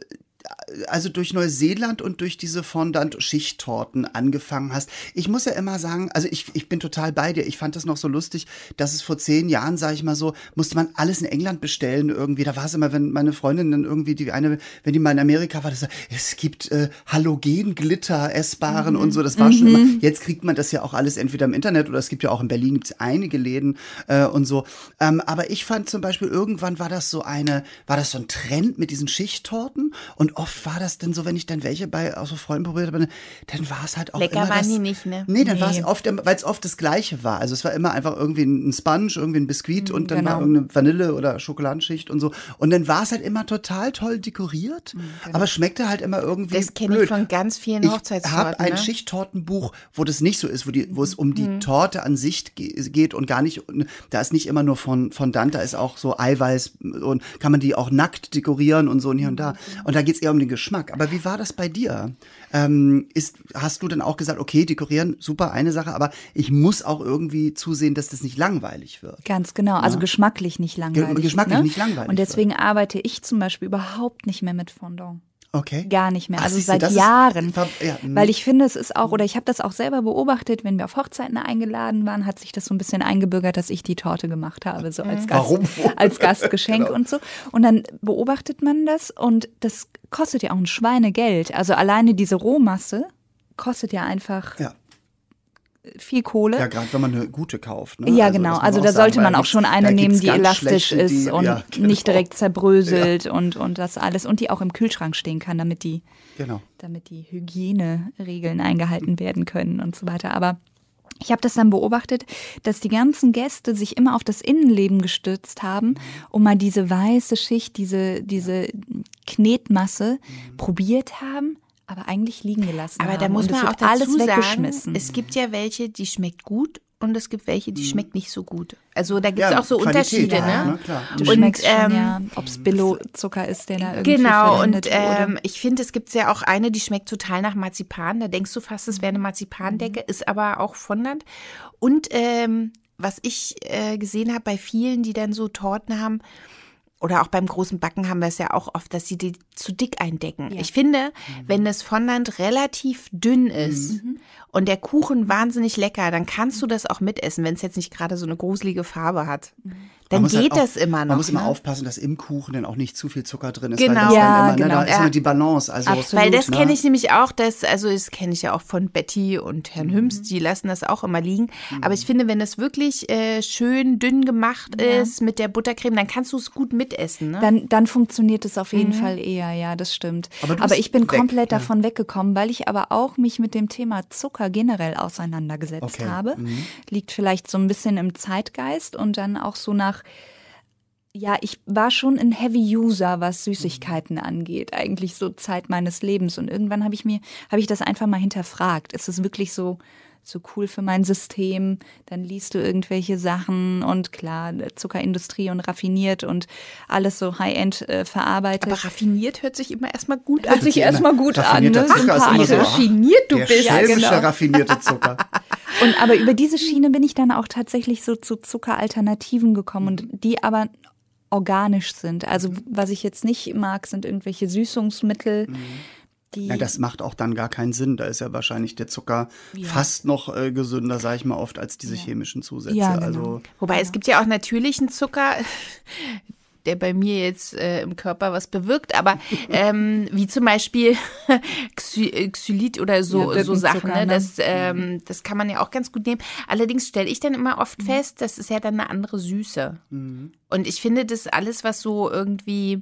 also durch Neuseeland und durch diese Fondant-Schichttorten angefangen hast. Ich muss ja immer sagen, also ich, ich bin total bei dir. Ich fand das noch so lustig, dass es vor zehn Jahren, sage ich mal so, musste man alles in England bestellen irgendwie. Da war es immer, wenn meine Freundin dann irgendwie, die eine, wenn die mal in Amerika war, das, es gibt äh, Halogen-Glitter, essbaren und so. Das war schon immer, jetzt kriegt man das ja auch alles entweder im Internet oder es gibt ja auch in Berlin gibt es einige Läden äh, und so. Ähm, aber ich fand zum Beispiel, irgendwann war das so eine, war das so ein Trend mit diesen Schichttorten und oft war das dann so, wenn ich dann welche bei auch so Freunden probiert habe, dann war es halt auch Lecker immer waren das, die nicht, ne? Nee, dann war es Nee. oft, weil es oft das Gleiche war. Also es war immer einfach irgendwie ein Sponge, irgendwie ein Biskuit und dann genau. irgendeine Vanille oder Schokoladenschicht und so. Und dann war es halt immer total toll dekoriert, aber es schmeckte halt immer irgendwie Das kenne ich von ganz vielen Ich Hochzeitstorten. habe ein ne? Schichttortenbuch, wo das nicht so ist, wo, die, wo es um die Mhm. Torte an sich ge- geht und gar nicht, da ist nicht immer nur von, von Dant, da ist auch so Eiweiß und kann man die auch nackt dekorieren und so und hier und Mhm. da. Und da geht es eher um den Geschmack. Aber wie war das bei dir? Ähm, ist, hast du dann auch gesagt, okay, dekorieren, super, eine Sache, aber ich muss auch irgendwie zusehen, dass das nicht langweilig wird? Ganz genau, also geschmacklich nicht langweilig. geschmacklich ne? nicht langweilig Und deswegen arbeite ich zum Beispiel überhaupt nicht mehr mit Fondant. Okay. Gar nicht mehr. Ach, Also siehst du, seit ist- Jahren. ver- ja, mhm. weil ich finde, es ist auch, oder ich habe das auch selber beobachtet, wenn wir auf Hochzeiten eingeladen waren, hat sich das so ein bisschen eingebürgert, dass ich die Torte gemacht habe, so als, Gast, Warum als Gastgeschenk Genau. und so. Und dann beobachtet man das und das kostet ja auch ein Schweinegeld. Also alleine diese Rohmasse kostet ja einfach Ja. Viel Kohle. Ja, gerade wenn man eine gute kauft. Ne? Ja, Also, genau. Also da auch sagen, sollte man auch schon eine nehmen, die elastisch ist die- und ja, genau. nicht direkt zerbröselt und, und das alles. Und die auch im Kühlschrank stehen kann, damit die, Genau. damit die Hygieneregeln eingehalten werden können und so weiter. Aber ich habe das dann beobachtet, dass die ganzen Gäste sich immer auf das Innenleben gestützt haben, um mal diese weiße Schicht, diese, diese Knetmasse probiert haben, aber eigentlich liegen gelassen Aber haben. da muss Und man auch dazu alles sagen, weggeschmissen. es gibt ja welche, die schmeckt gut und es gibt welche, die schmeckt nicht so gut. Also da gibt es Ja, auch so Qualität, Unterschiede, ja, ne? klar. Du Und, schmeckst schon, ähm, ja, ob es Billo-Zucker ist, der da irgendwie Genau, und ähm, ich finde, es gibt ja auch eine, die schmeckt total nach Marzipan. Da denkst du fast, es wäre eine Marzipandecke, ist aber auch Fondant. Und ähm, was ich äh, gesehen habe bei vielen, die dann so Torten haben, oder auch beim großen Backen haben wir es ja auch oft, dass sie die zu dick eindecken. Ich finde, wenn das Fondant relativ dünn ist und der Kuchen wahnsinnig lecker, dann kannst du das auch mitessen, wenn es jetzt nicht gerade so eine gruselige Farbe hat. Dann halt geht auch- das immer noch. Man muss immer ne? aufpassen, dass im Kuchen dann auch nicht zu viel Zucker drin ist. Genau. Weil das Ja, dann immer, genau. ne, da ist Ja. immer die Balance. Also, Absolut. Weil das ne? kenne ich nämlich auch, das, also das kenne ich ja auch von Betty und Herrn Hüms, die lassen das auch immer liegen. Aber ich finde, wenn es wirklich äh, schön dünn gemacht ist mit der Buttercreme, dann kannst du es gut mitessen. Ne? Dann, dann funktioniert es auf jeden Fall eher, ja, das stimmt. Aber Aber, ich bin weg, komplett ja. davon weggekommen, weil ich aber auch mich mit dem Thema Zucker generell auseinandergesetzt Okay, mhm. habe. Liegt vielleicht so ein bisschen im Zeitgeist und dann auch so nach. Ja, ich war schon ein Heavy User, was Süßigkeiten Mhm. angeht, eigentlich so Zeit meines Lebens. Und irgendwann habe ich mir, habe ich das einfach mal hinterfragt. Ist es wirklich so, so cool für mein System? Dann liest du irgendwelche Sachen und klar, Zuckerindustrie und raffiniert und alles so High-End äh, verarbeitet. Aber raffiniert hört sich immer erstmal gut Hört an. sich immer- erstmal gut an, ne? Zucker ist immer Sympathisch. so, ach, raffiniert du der bist. schelmische, genau. raffinierte Zucker. Und aber über diese Schiene bin ich dann auch tatsächlich so zu Zuckeralternativen gekommen und die aber organisch sind. Also was ich jetzt nicht mag, sind irgendwelche Süßungsmittel, die Ja, das macht auch dann gar keinen Sinn. Da ist ja wahrscheinlich der Zucker fast noch äh, gesünder, sage ich mal oft, als diese chemischen Zusätze. Ja, genau. Also Wobei es gibt ja auch natürlichen Zucker, der bei mir jetzt äh, im Körper was bewirkt, aber ähm, wie zum Beispiel Xy äh, Xylit oder so, Ja, so Sachen, ne? ne? das, ähm, das kann man ja auch ganz gut nehmen. Allerdings stelle ich dann immer oft fest, das ist ja dann eine andere Süße. Und ich finde, das alles, was so irgendwie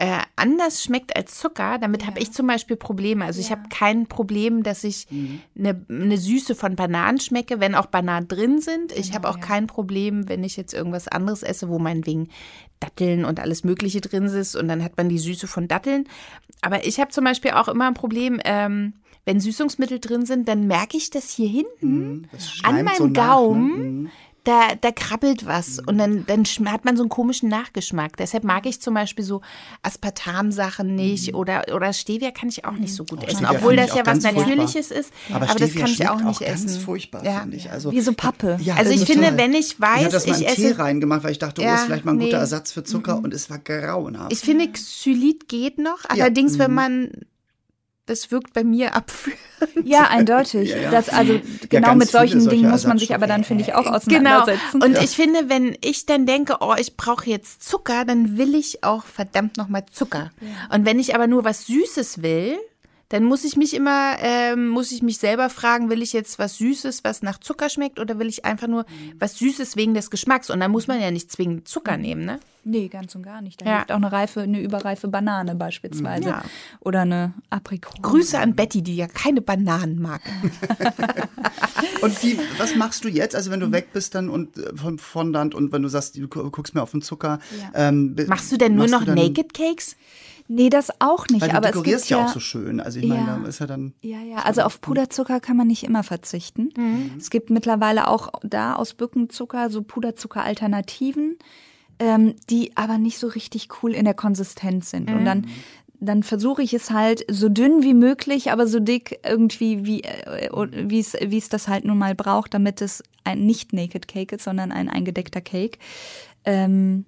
äh, anders schmeckt als Zucker, damit habe ich zum Beispiel Probleme. Also ich habe kein Problem, dass ich eine eine Süße von Bananen schmecke, wenn auch Bananen drin sind. Ich habe auch kein Problem, wenn ich jetzt irgendwas anderes esse, wo meinetwegen Datteln und alles Mögliche drin ist und dann hat man die Süße von Datteln. Aber ich habe zum Beispiel auch immer ein Problem, ähm, wenn Süßungsmittel drin sind, dann merke ich das hier hinten das an meinem so nach, ne? Gaumen. Da, da krabbelt was und dann, dann hat man so einen komischen Nachgeschmack. Deshalb mag ich zum Beispiel so Aspartam-Sachen nicht oder, oder Stevia kann ich auch nicht so gut essen. Stevia Obwohl das ja auch was furchtbar. Natürliches ist. Aber, Aber, das kann ich auch nicht ganz essen. furchtbar, Ja. finde ich. Also, Wie so Pappe. Ja, Also ich total. finde, wenn ich ich habe weiß, das mal ich in Tee esse. reingemacht, weil ich dachte, oh, Ja, ist vielleicht mal ein guter nee. Ersatz für Zucker und es war grauenhaft. Ich finde, Xylit geht noch. Allerdings, Mhm. wenn man. Das wirkt bei mir abführend. Ja, eindeutig. Ja, ja. Das, also genau ganz mit solchen Dingen muss man sich aber dann, finde ich, auch Genau. auseinandersetzen. Und ich finde, wenn ich dann denke, oh, ich brauche jetzt Zucker, dann will ich auch verdammt nochmal Zucker. Und wenn ich aber nur was Süßes will, dann muss ich mich immer, ähm, muss ich mich selber fragen, will ich jetzt was Süßes, was nach Zucker schmeckt, oder will ich einfach nur was Süßes wegen des Geschmacks? Und dann muss man ja nicht zwingend Zucker nehmen, ne? Nee, ganz und gar nicht. Da Ja. hilft auch eine reife, eine überreife Banane beispielsweise. Ja. Oder eine Aprikose. Grüße an Betty, die ja keine Bananen mag. Und wie, was machst du jetzt, also wenn du weg bist dann und äh, vom Fondant und wenn du sagst, du gu- guckst mir auf den Zucker. Ähm, be- Machst du denn nur noch Naked Cakes? Nee, das auch nicht. Weil du aber es dekorierst gibt ja ja auch so schön. Also ich meine, Ja. da ist ja dann. Ja, ja, also auf Puderzucker kann man nicht immer verzichten. Mhm. Es gibt mittlerweile auch da aus Birkenzucker so Puderzucker-Alternativen, ähm, die aber nicht so richtig cool in der Konsistenz sind. Und Mhm. dann, dann versuche ich es halt so dünn wie möglich, aber so dick irgendwie, wie äh, wie es wie es das halt nun mal braucht, damit es ein nicht Naked Cake ist, sondern ein eingedeckter Cake. Ähm,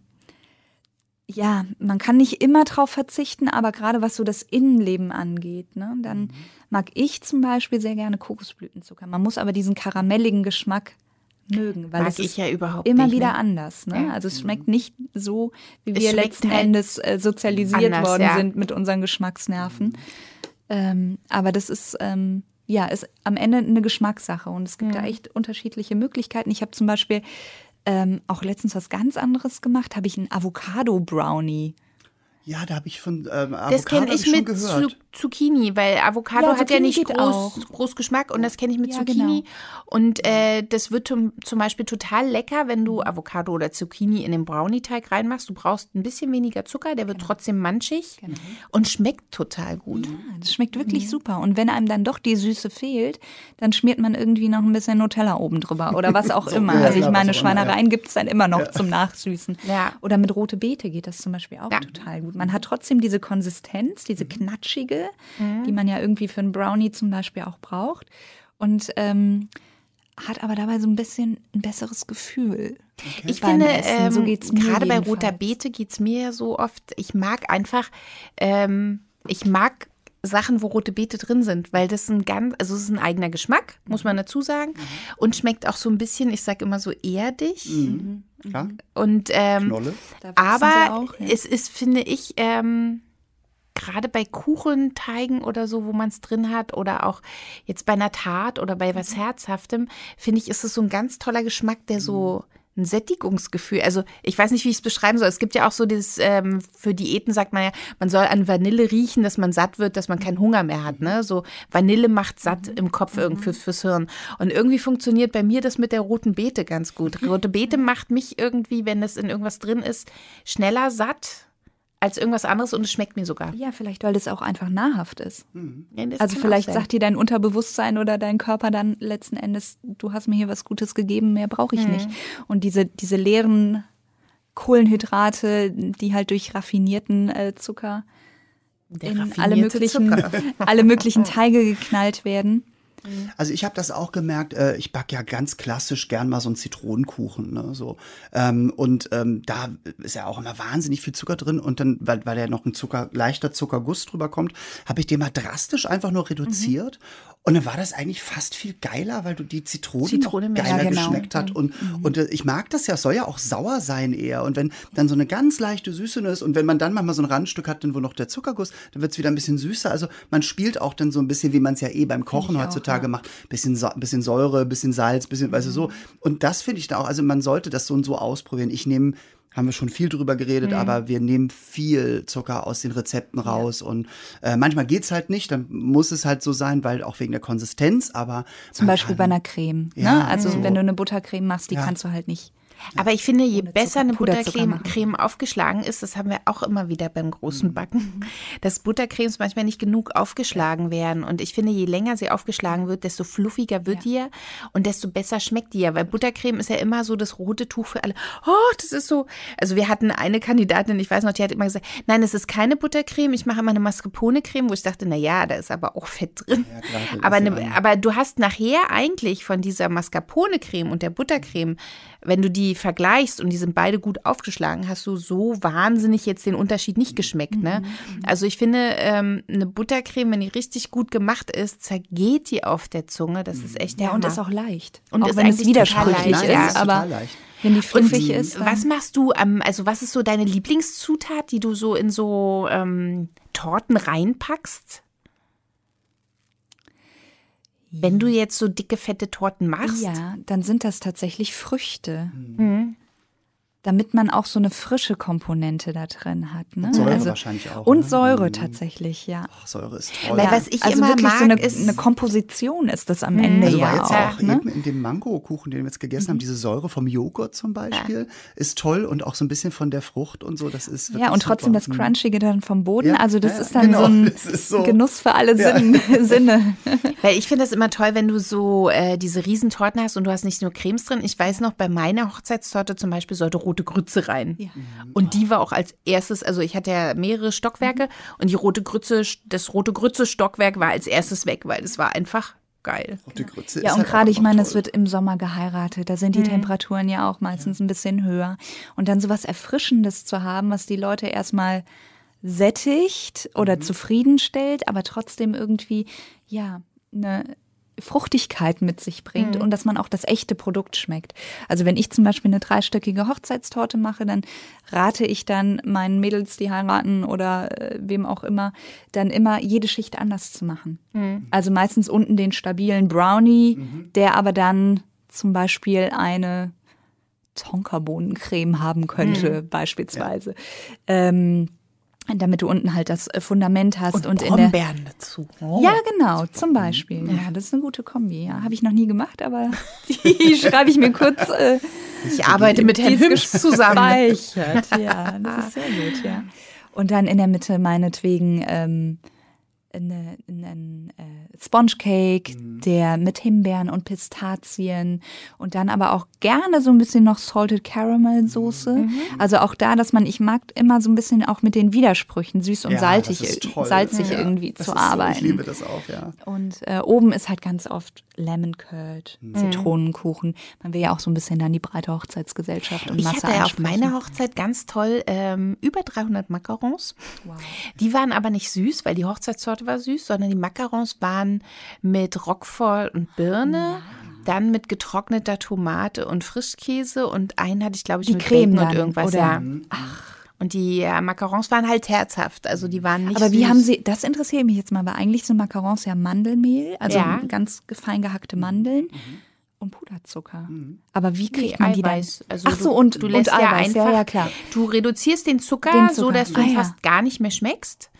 ja, man kann nicht immer drauf verzichten, aber gerade was so das Innenleben angeht, ne, dann mag ich zum Beispiel sehr gerne Kokosblütenzucker. Man muss aber diesen karamelligen Geschmack mögen, weil Mag es ist ja überhaupt immer wieder ne? anders. Ne? Ja. Also es schmeckt nicht so, wie Es wir letzten halt Endes äh, sozialisiert anders, worden ja. sind mit unseren Geschmacksnerven. Ähm, aber das ist ähm, ja, ist am Ende eine Geschmackssache und es gibt da echt unterschiedliche Möglichkeiten. Ich habe zum Beispiel ähm, auch letztens was ganz anderes gemacht, habe ich einen Avocado-Brownie. Ja, da habe ich von ähm, Avocado Das kenne ich schon mit gehört. Zu Zucchini, weil Avocado Ja, hat ja Zucchini nicht groß, groß Geschmack und das kenne ich mit Ja, Zucchini. genau. Und äh, das wird zum, Beispiel total lecker, wenn du Avocado oder Zucchini in den Brownie-Teig reinmachst. Du brauchst ein bisschen weniger Zucker, der wird Genau. trotzdem manchig und schmeckt total gut. Ja, das schmeckt wirklich super. Und wenn einem dann doch die Süße fehlt, dann schmiert man irgendwie noch ein bisschen Nutella oben drüber oder was auch immer. ja, also ich meine, immer, Schweinereien gibt es dann immer noch zum Nachsüßen. Oder mit rote Beete geht das zum Beispiel auch Ja. total gut. Man hat trotzdem diese Konsistenz, diese knatschige, die man ja irgendwie für einen Brownie zum Beispiel auch braucht. Und ähm, hat aber dabei so ein bisschen ein besseres Gefühl. Ich beim finde. So ähm, geht's mir gerade bei roter Beete geht es mir ja so oft, ich mag einfach, ähm, ich mag Sachen, wo rote Beete drin sind, weil das ein ganz, also es ist ein eigener Geschmack, muss man dazu sagen. Und schmeckt auch so ein bisschen, ich sage immer so erdig. Mhm. Klar, Und ähm, aber auch, ja. es ist, finde ich, ähm, gerade bei Kuchenteigen oder so, wo man es drin hat, oder auch jetzt bei einer Tat oder bei Mhm. was Herzhaftem, finde ich, ist es so ein ganz toller Geschmack, der so Mhm. ein Sättigungsgefühl. Also ich weiß nicht, wie ich es beschreiben soll. Es gibt ja auch so dieses, ähm, für Diäten sagt man ja, man soll an Vanille riechen, dass man satt wird, dass man keinen Hunger mehr hat. Ne? So Vanille macht satt Mhm. im Kopf irgendwie fürs, fürs Hirn. Und irgendwie funktioniert bei mir das mit der roten Beete ganz gut. Rote Beete macht mich irgendwie, wenn das in irgendwas drin ist, schneller satt als irgendwas anderes und es schmeckt mir sogar. Ja, vielleicht, weil es auch einfach nahrhaft ist. Ja, das Also vielleicht sagt dir dein Unterbewusstsein oder dein Körper dann letzten Endes, du hast mir hier was Gutes gegeben, mehr brauche ich nicht. Und diese, diese leeren Kohlenhydrate, die halt durch raffinierten äh, Zucker Der in alle möglichen, Zucker. alle möglichen Teige geknallt werden. Also ich habe das auch gemerkt, äh, ich back ja ganz klassisch gern mal so einen Zitronenkuchen. Ne, so. ähm, und ähm, da ist ja auch immer wahnsinnig viel Zucker drin. Und dann, weil, weil ja noch ein Zucker, leichter Zuckerguss drüber kommt, habe ich den mal drastisch einfach nur reduziert. Und dann war das eigentlich fast viel geiler, weil du die Zitrone, Zitrone noch geiler ja, genau. geschmeckt hat. Und, und äh, ich mag das ja, es soll ja auch sauer sein eher. Und wenn dann so eine ganz leichte Süße ist und wenn man dann manchmal so ein Randstück hat, dann wo noch der Zuckerguss, dann wird es wieder ein bisschen süßer. Also man spielt auch dann so ein bisschen, wie man es ja eh beim Kochen ich auch, heutzutage macht. Bisschen, bisschen Säure, bisschen Salz, bisschen, weißt du, so. Und das finde ich da auch, also man sollte das so und so ausprobieren. Ich nehme haben wir schon viel drüber geredet, aber wir nehmen viel Zucker aus den Rezepten raus und äh, manchmal geht's halt nicht, dann muss es halt so sein, weil auch wegen der Konsistenz, aber Zum Beispiel bei kann- einer Creme. Ja, ne? Also so. wenn du eine Buttercreme machst, die Ja. kannst du halt nicht. Aber ich finde, je besser eine Buttercreme. Creme aufgeschlagen ist, das haben wir auch immer wieder beim großen Mhm. Backen, dass Buttercremes manchmal nicht genug aufgeschlagen werden. Und ich finde, je länger sie aufgeschlagen wird, desto fluffiger wird die ja und desto besser schmeckt die ja. Weil Buttercreme ist ja immer so das rote Tuch für alle. Oh, das ist so. Also wir hatten eine Kandidatin, ich weiß noch, die hat immer gesagt, nein, es ist keine Buttercreme, ich mache immer eine Mascarpone-Creme, wo ich dachte, na ja, da ist aber auch Fett drin. Ja, klar, aber, ja eine, aber du hast nachher eigentlich von dieser Mascarpone-Creme und der Buttercreme, wenn du die vergleichst und die sind beide gut aufgeschlagen, hast du so wahnsinnig jetzt den Unterschied nicht geschmeckt. Ne? Also ich finde, ähm, eine Buttercreme, wenn die richtig gut gemacht ist, zergeht die auf der Zunge. Das ist echt der Ja, und ist auch leicht. Und auch ist wenn es eigentlich widersprüchlich total leicht, ist, ja. ist aber total leicht. wenn die fluffig Und ist, dann was machst du am, also was ist so deine Lieblingszutat, die du so in so ähm, Torten reinpackst? Wenn du jetzt so dicke, fette Torten machst, Ja, dann sind das tatsächlich Früchte. Mhm. Damit man auch so eine frische Komponente da drin hat. Ne? Und Säure wahrscheinlich auch, Und ne? Säure Mhm. tatsächlich, ja. Ach, Säure ist toll. Weil was ich also immer wirklich mag, so eine, ist- eine Komposition ist das am Ende Also war ja jetzt auch. auch ne? eben in dem Mangokuchen, den wir jetzt gegessen haben, diese Säure vom Joghurt zum Beispiel, ist toll und auch so ein bisschen von der Frucht und so. Das ist wirklich Ja, und trotzdem super. das Crunchige dann vom Boden. Ja, also das ja, ist dann genau, so ein so- Genuss für alle Ja. Sinn, Sinne. Weil ich finde das immer toll, wenn du so äh, diese Riesentorten hast und du hast nicht nur Cremes drin. Ich weiß noch, bei meiner Hochzeitstorte zum Beispiel sollte rote Grütze rein. Ja. Und die war auch als erstes, also ich hatte ja mehrere Stockwerke und die rote Grütze, das rote Grütze-Stockwerk war als erstes weg, weil es war einfach geil. Rote Grütze Ja, ist und halt gerade, ich meine, toll. es wird im Sommer geheiratet. Da sind die Temperaturen ja auch meistens ein bisschen höher. Und dann sowas Erfrischendes zu haben, was die Leute erstmal sättigt oder zufriedenstellt, aber trotzdem irgendwie, ja, eine, Fruchtigkeit mit sich bringt und dass man auch das echte Produkt schmeckt. Also wenn ich zum Beispiel eine dreistöckige Hochzeitstorte mache, dann rate ich dann meinen Mädels, die heiraten oder äh, wem auch immer, dann immer jede Schicht anders zu machen. Also meistens unten den stabilen Brownie, der aber dann zum Beispiel eine Tonkabohnencreme haben könnte, beispielsweise. Ähm, damit du unten halt das äh, Fundament hast und, Und in der dazu. Oh. ja, genau, zum Beispiel. Ja, das ist eine gute Kombi. Ja, habe ich noch nie gemacht, aber die schreibe ich mir kurz. Äh, Ich arbeite mit Herrn Hübsch zusammen. gespeichert. Ja, das ist sehr gut, ja. Und dann in der Mitte meinetwegen ähm, eine, einen äh, Sponge Cake, der mit Himbeeren und Pistazien und dann aber auch gerne so ein bisschen noch Salted Caramel Soße. Also auch da, dass man, ich mag immer so ein bisschen auch mit den Widersprüchen süß und Ja, salzig, toll. salzig Ja, irgendwie zu ist so, arbeiten. Ich liebe das auch, ja. Und äh, oben ist halt ganz oft Lemon Curd, Mhm. Zitronenkuchen. Man will ja auch so ein bisschen dann die breite Hochzeitsgesellschaft und Ich Masse hatte ja auf meiner Hochzeit ganz toll ähm, über 300 Macarons. Die waren aber nicht süß, weil die Hochzeitstorte war süß, sondern die Macarons waren mit Roquefort und Birne. Dann mit getrockneter Tomate und Frischkäse und einen hatte ich, glaube ich, Die mit Creme Bacon und irgendwas. oder? Ja. Und die ja, Macarons waren halt herzhaft, also die waren nicht Aber wie süß. haben Sie, das interessiert mich jetzt mal, weil eigentlich sind Macarons ja Mandelmehl, also Ja. ganz fein gehackte Mandeln und Puderzucker. Aber wie kriegt Nee, man die Eiweiß. dann? Also Ach so, und, du lässt und ja einfach, ja, ja, klar. du reduzierst den Zucker, Den so Zucker. dass du Ah, ihn ja. fast gar nicht mehr schmeckst.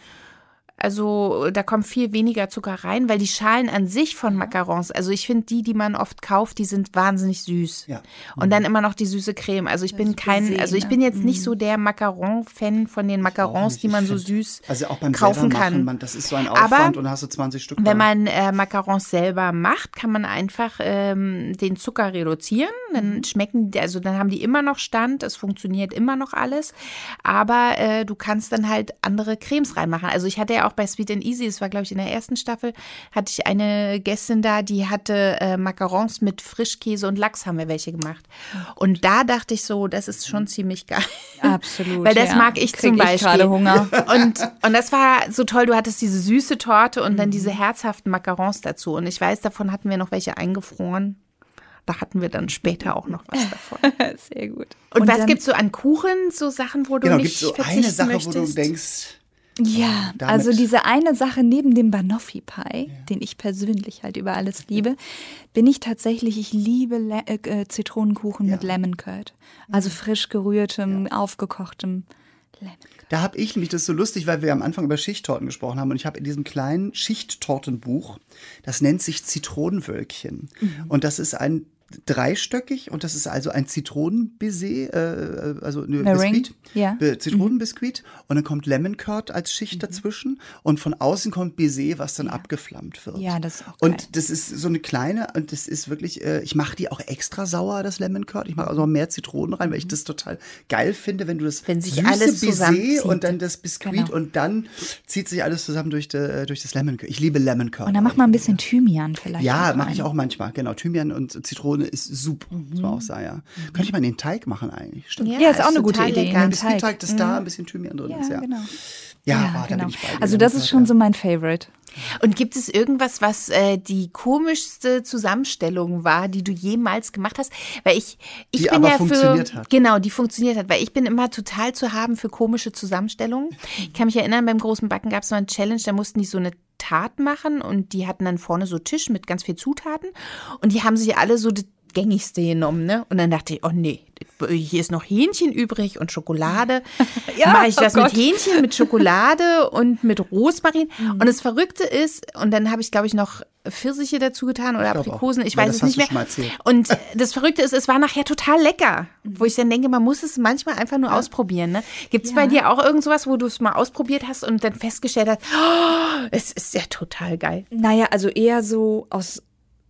Also da kommt viel weniger Zucker rein, weil die Schalen an sich von Macarons, also ich finde die, die man oft kauft, die sind wahnsinnig süß. Ja. Und dann immer noch die süße Creme. Also ich bin ist kein, Baiser, also ich ne? bin jetzt nicht so der Macaron-Fan von den Macarons, die man so süß Also auch beim kaufen kann. man, das ist so ein Aber Aufwand und dann hast du 20 Stück. da. Wenn man äh, Macarons selber macht, kann man einfach ähm, den Zucker reduzieren. Dann schmecken, die- also dann haben die immer noch Stand, es funktioniert immer noch alles. Aber äh, du kannst dann halt andere Cremes reinmachen. Also ich hatte ja auch bei Sweet and Easy, das war glaube ich in der ersten Staffel, hatte ich eine Gästin da, die hatte äh, Macarons mit Frischkäse und Lachs haben wir welche gemacht. Und da dachte ich so, das ist schon ziemlich geil. Absolut. Weil das ja. mag ich Krieg zum Beispiel. Ich gerade Hunger. Und, und das war so toll. Du hattest diese süße Torte und dann Mhm. diese herzhaften Macarons dazu. Und ich weiß, davon hatten wir noch welche eingefroren. Da hatten wir dann später auch noch was davon. Sehr gut. Und, was dann- gibt's so an Kuchen, so Sachen, wo du genau, gibt nicht es so verzichten eine Sache, möchtest? wo du denkst, Ja, damit- also diese eine Sache neben dem Banoffee Pie, den ich persönlich halt über alles liebe, bin ich tatsächlich, ich liebe Le äh, äh, Zitronenkuchen mit Lemon Curd. Also frisch gerührtem, aufgekochtem Lemon Curd. Da habe ich nämlich, das ist so lustig, weil wir am Anfang über Schichttorten gesprochen haben und ich habe in diesem kleinen Schichttortenbuch, das nennt sich Zitronenwölkchen. Und das ist ein dreistöckig und das ist also ein Zitronenbaiser, äh, also eine Meringue, Biskuit, ja. Be- Zitronenbiskuit und dann kommt Lemon Curd als Schicht dazwischen und von außen kommt Baiser, was dann abgeflammt wird. Ja, das ist auch geil. Und das ist so eine kleine und das ist wirklich, äh, ich mache die auch extra sauer, das Lemon Curd. Ich mache also mehr Zitronen rein, weil ich das total geil finde, wenn du das Wenn sich süße alles Baiser und dann das Biskuit Genau. und dann zieht sich alles zusammen durch, de, durch das Lemon Curd. Ich liebe Lemon Curd. Und dann macht man ein bisschen Thymian vielleicht. Ja, auch mache ich auch manchmal. Genau, Thymian und Zitrone ist super, muss man auch sagen, ja. Könnte ich mal in den Teig machen eigentlich. Stimmt. Ja, Ja, ist auch eine gute Idee. lecker. In den Biskuitteig, dass da ein bisschen Thymian drin Ja, ist, ja. genau. Ja, Ja, ah, da genau. bin ich bei dir. Also das ist schon ja. so mein Favorite. Und gibt es irgendwas, was äh, die komischste Zusammenstellung war, die du jemals gemacht hast? Weil ich, ich Die bin aber ja funktioniert für hat. genau, die funktioniert hat, weil ich bin immer total zu haben für komische Zusammenstellungen. Ich kann mich erinnern, beim großen Backen gab es mal eine Challenge, da mussten die so eine Tat machen und die hatten dann vorne so Tisch mit ganz viel Zutaten und die haben sich alle so das gängigste genommen, ne? Und dann dachte ich, oh nee, hier ist noch Hähnchen übrig und Schokolade. Ja, Mache ich oh das mit Gott. Hähnchen, mit Schokolade und mit Rosmarin. Und das Verrückte ist, und dann habe ich, glaube ich, noch Pfirsiche dazu getan oder auch. Aprikosen, ich weiß es nicht mehr. Und das Verrückte ist, es war nachher total lecker. Wo ich dann denke, man muss es manchmal einfach nur ausprobieren. Ne? Gibt es Ja. bei dir auch irgend sowas, wo du es mal ausprobiert hast und dann festgestellt hast, oh, es ist ja total geil. Naja, also eher so aus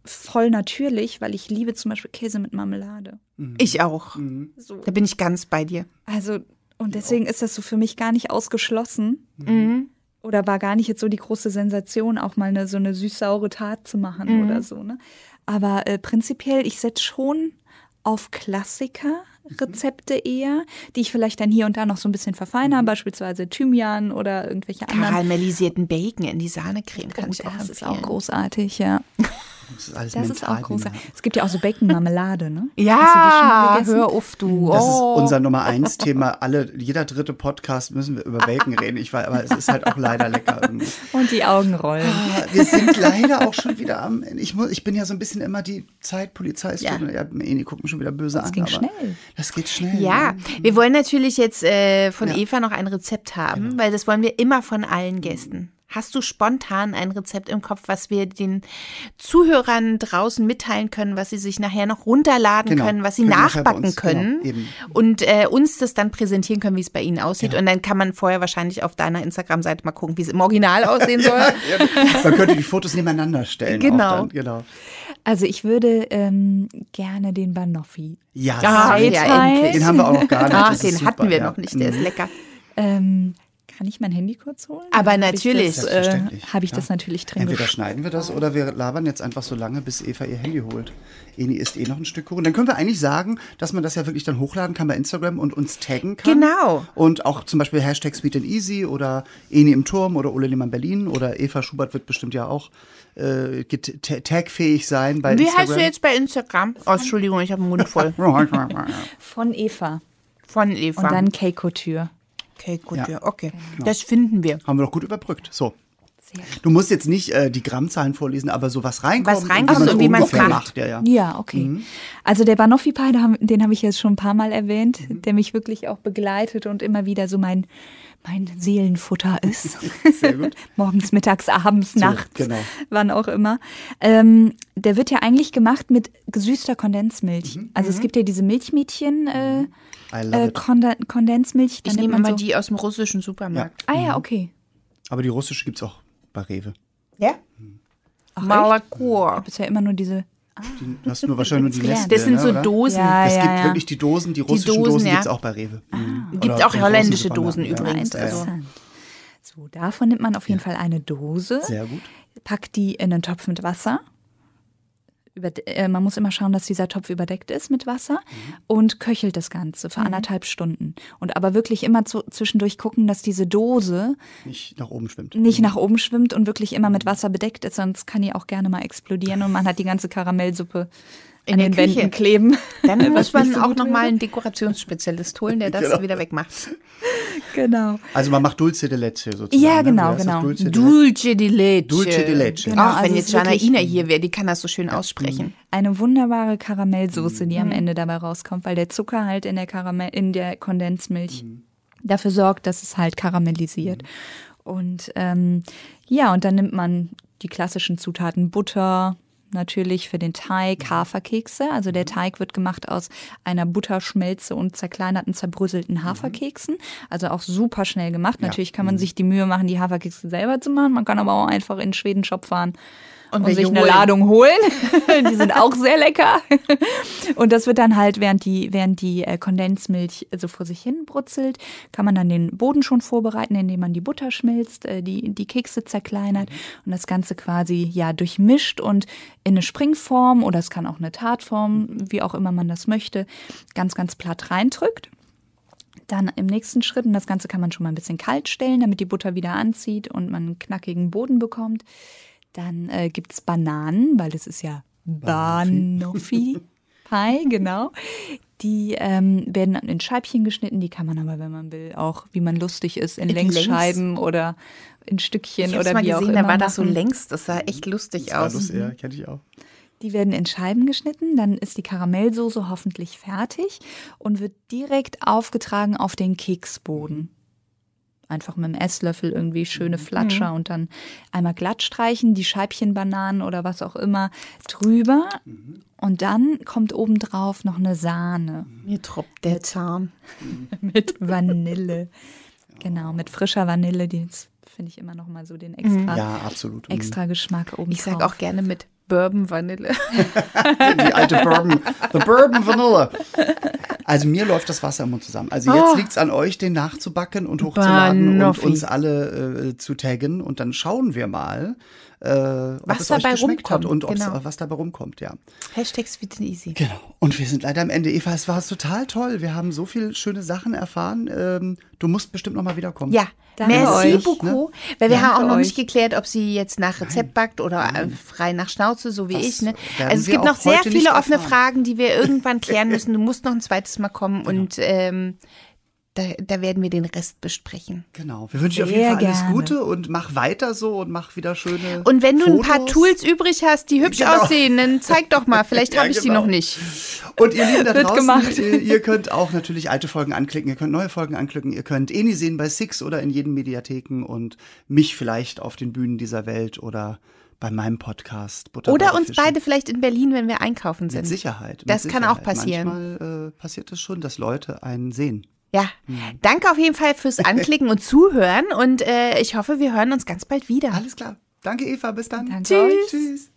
voll natürlich, weil ich liebe zum Beispiel Käse mit Marmelade. Ich auch. So. Da bin ich ganz bei dir. Also, und deswegen ist das so für mich gar nicht ausgeschlossen. Mhm. Oder war gar nicht jetzt so die große Sensation, auch mal eine, so eine süß-saure Tat zu machen Mhm. oder so. Ne? Aber äh, prinzipiell, ich setze schon auf Klassiker-Rezepte eher, die ich vielleicht dann hier und da noch so ein bisschen verfeinere, beispielsweise Thymian oder irgendwelche anderen. Karamellisierten Bacon in die Sahnecreme kann ich auch das ist auch großartig, ja. Das ist alles Das mental. ist auch man- Es gibt ja auch so Bacon-Marmelade, ne? Ja, die hör auf, du. Das oh. ist unser Nummer eins Thema. Alle, jeder dritte Podcast müssen wir über Bacon reden. Ich weiß, aber es ist halt auch leider lecker. Und die Augen rollen. Ah, Wir sind leider auch schon wieder am Ende. Ich, muss, ich bin ja so ein bisschen immer die Zeitpolizei. Ja. Ja, guckt mich schon wieder böse an. ging aber schnell. Das geht schnell. Ja, ne? wir wollen natürlich jetzt äh, von Ja. Eva noch ein Rezept haben, weil das wollen wir immer von allen Gästen. Hast du spontan ein Rezept im Kopf, was wir den Zuhörern draußen mitteilen können, was sie sich nachher noch runterladen Genau. können, was sie Können nachbacken uns- können genau, und äh, uns das dann präsentieren können, wie es bei ihnen aussieht. Genau. Und dann kann man vorher wahrscheinlich auf deiner Instagram-Seite mal gucken, wie es im Original aussehen soll. Ja, man könnte die Fotos nebeneinander stellen. Genau. Genau. Also ich würde ähm, gerne den Banoffi. Ja, Ah, ja, endlich. den haben wir auch noch gar nicht. Ach, den super, hatten wir ja. noch nicht, der ist Mhm. lecker. Ähm, kann ich mein Handy kurz holen? Aber Hab natürlich. Ich das, äh, Habe ich klar. das natürlich drin Entweder schneiden wir das oder wir labern jetzt einfach so lange, bis Eva ihr Handy holt. Eni isst eh noch ein Stück Kuchen. Dann können wir eigentlich sagen, dass man das ja wirklich dann hochladen kann bei Instagram und uns taggen kann. Genau. Und auch zum Beispiel Hashtag Sweet and Easy oder Eni im Turm oder Ole Lehmann Berlin oder Eva Schubert wird bestimmt ja auch äh, tagfähig sein bei Wie Instagram. heißt du jetzt bei Instagram? Oh, Entschuldigung, ich habe den Mund voll. Von Eva. Von Eva. Und dann Keiko-Tür. Okay, gut, Ja. ja. okay. Das finden wir. Haben wir doch gut überbrückt. So. Du musst jetzt nicht äh, die Grammzahlen vorlesen, aber so was reinkommt. Was reinkommt und wie man's ungefähr macht. Ja, ja. Ja, okay. Also der Banoffi Pie, den habe ich jetzt schon ein paar Mal erwähnt, der mich wirklich auch begleitet und immer wieder so mein, mein Seelenfutter ist. Sehr gut. Morgens, mittags, abends, nachts, genau. wann auch immer. Ähm, der wird ja eigentlich gemacht mit gesüßter Kondensmilch. Mhm. Also es gibt ja diese Milchmädchen äh, love äh, it. Konde Kondensmilch. Ich Dann nehme nimmt man immer so, die aus dem russischen Supermarkt. Ah ja, okay. Aber die russische gibt es auch bei Rewe. Ja? Ach, Malakur. Bisher immer nur diese. Die, du hast nur wahrscheinlich nur die. Nestle, Das sind ne, so oder? Dosen. Ja, Es ja, gibt ja. wirklich die Dosen, die russischen Dosen, Dosen, ja. gibt es auch bei Rewe. Mhm. Gibt auch holländische Dosen ja. übrigens. Also. Interessant. So, davon nimmt man auf jeden Fall eine Dose. Sehr gut. packt die in einen Topf mit Wasser. Über, äh, man muss immer schauen, dass dieser Topf überdeckt ist mit Wasser und köchelt das Ganze für anderthalb Stunden. Und aber wirklich immer zu, zwischendurch gucken, dass diese Dose Nicht nach oben schwimmt. nicht nach oben schwimmt und wirklich immer mit Wasser bedeckt ist, sonst kann die auch gerne mal explodieren und man hat die ganze Karamellsuppe In den Küche. Wänden kleben. Dann muss man so auch nochmal einen Dekorationsspezialist holen, der das Genau. wieder wegmacht. Genau. Also man macht Dulce de Leche sozusagen. Ja, ne? genau, genau. Dulce de Leche? Dulce di leche. Dulce di leche. Genau, Ach, wenn also jetzt es ist wirklich- Janaina hier wäre, die kann das so schön aussprechen. Eine wunderbare Karamellsoße, die am Mhm. Ende dabei rauskommt, weil der Zucker halt in der Karamell, in der Kondensmilch Mhm. dafür sorgt, dass es halt karamellisiert. Und ähm, ja, und dann nimmt man die klassischen Zutaten Butter, natürlich für den Mhm. Teig, Haferkekse. Also der Teig wird gemacht aus einer Butterschmelze und zerkleinerten, zerbröselten Haferkeksen. Also auch super schnell gemacht. Natürlich kann man sich die Mühe machen, die Haferkekse selber zu machen. Man kann aber auch einfach in den Schweden-Shop fahren Und und, sich eine holen. Ladung holen. die sind auch sehr lecker. Und das wird dann halt, während die, während die äh, Kondensmilch so vor sich hin brutzelt, kann man dann den Boden schon vorbereiten, indem man die Butter schmilzt, äh, die, die Kekse zerkleinert und das Ganze quasi ja durchmischt und in eine Springform oder es kann auch eine Tartform, wie auch immer man das möchte, ganz, ganz platt reindrückt. Dann im nächsten Schritt, und das Ganze kann man schon mal ein bisschen kalt stellen, damit die Butter wieder anzieht und man einen knackigen Boden bekommt. Dann äh, gibt es Bananen, weil das ist ja Banoffee Pie, genau. Die ähm, werden in Scheibchen geschnitten, die kann man aber, wenn man will, auch, wie man lustig ist, in In Längsscheiben oder in Stückchen Ich oder mal wie auch gesehen, immer da war das so machen. längst. Das sah echt lustig Ja, aus. das ja, kenne ich auch. Die werden in Scheiben geschnitten, dann ist die Karamellsoße hoffentlich fertig und wird direkt aufgetragen auf den Keksboden. Einfach mit dem Esslöffel irgendwie schöne Flatscher und dann einmal glatt streichen, die Scheibchen Bananen oder was auch immer drüber. Und dann kommt obendrauf noch eine Sahne Mir tropft der Zahn. mit Vanille. Genau, mit frischer Vanille, die finde ich immer noch mal so den extra, Ja, absolut. Mhm. extra Geschmack oben Ich sage auch gerne mit Bourbon Vanille. Die alte Bourbon. The Bourbon Vanilla. Also mir läuft das Wasser im Mund zusammen. Also jetzt Oh. liegt's an euch, den nachzubacken und hochzuladen und Banoffi. uns alle äh, zu taggen. Und dann schauen wir mal, Was es euch dabei geschmeckt hat rumkommt, und genau. was dabei rumkommt, ja. Hashtag Sweet and Easy. Genau. Und wir sind leider am Ende. Eva, es war total toll. Wir haben so viele schöne Sachen erfahren. Ähm, du musst bestimmt noch mal wiederkommen. Ja, Danke merci euch, beaucoup. Weil wir haben auch noch euch. nicht geklärt, ob sie jetzt nach Rezept backt oder äh, frei nach Schnauze, so wie Das ich. Ne? Also es gibt noch sehr viele offene erfahren. Fragen, die wir irgendwann klären müssen. Du musst noch ein zweites Mal kommen und ähm, da, da werden wir den Rest besprechen. Genau. Wir wünschen dir auf jeden Fall alles gerne. Gute und mach weiter so und mach wieder schöne. Und wenn du ein paar Fotos. Tools übrig hast, die hübsch Genau. aussehen, dann zeig doch mal. Vielleicht Ja, habe ich die genau. noch nicht. Und ihr Lieben da draußen, gemacht. Ihr, könnt auch natürlich alte Folgen anklicken, ihr könnt neue Folgen anklicken, ihr könnt Eni sehen bei Six oder in jeden Mediatheken und mich vielleicht auf den Bühnen dieser Welt oder bei meinem Podcast. Butter Oder uns beide vielleicht in Berlin, wenn wir einkaufen sind. Mit Sicherheit. mit Das kann auch Sicherheit. passieren. Manchmal äh, passiert es schon, dass Leute einen sehen. Ja, danke auf jeden Fall fürs Anklicken und Zuhören und äh, ich hoffe, wir hören uns ganz bald wieder. Alles klar. Danke, Eva. Bis dann. Danke Tschüss. euch. Tschüss.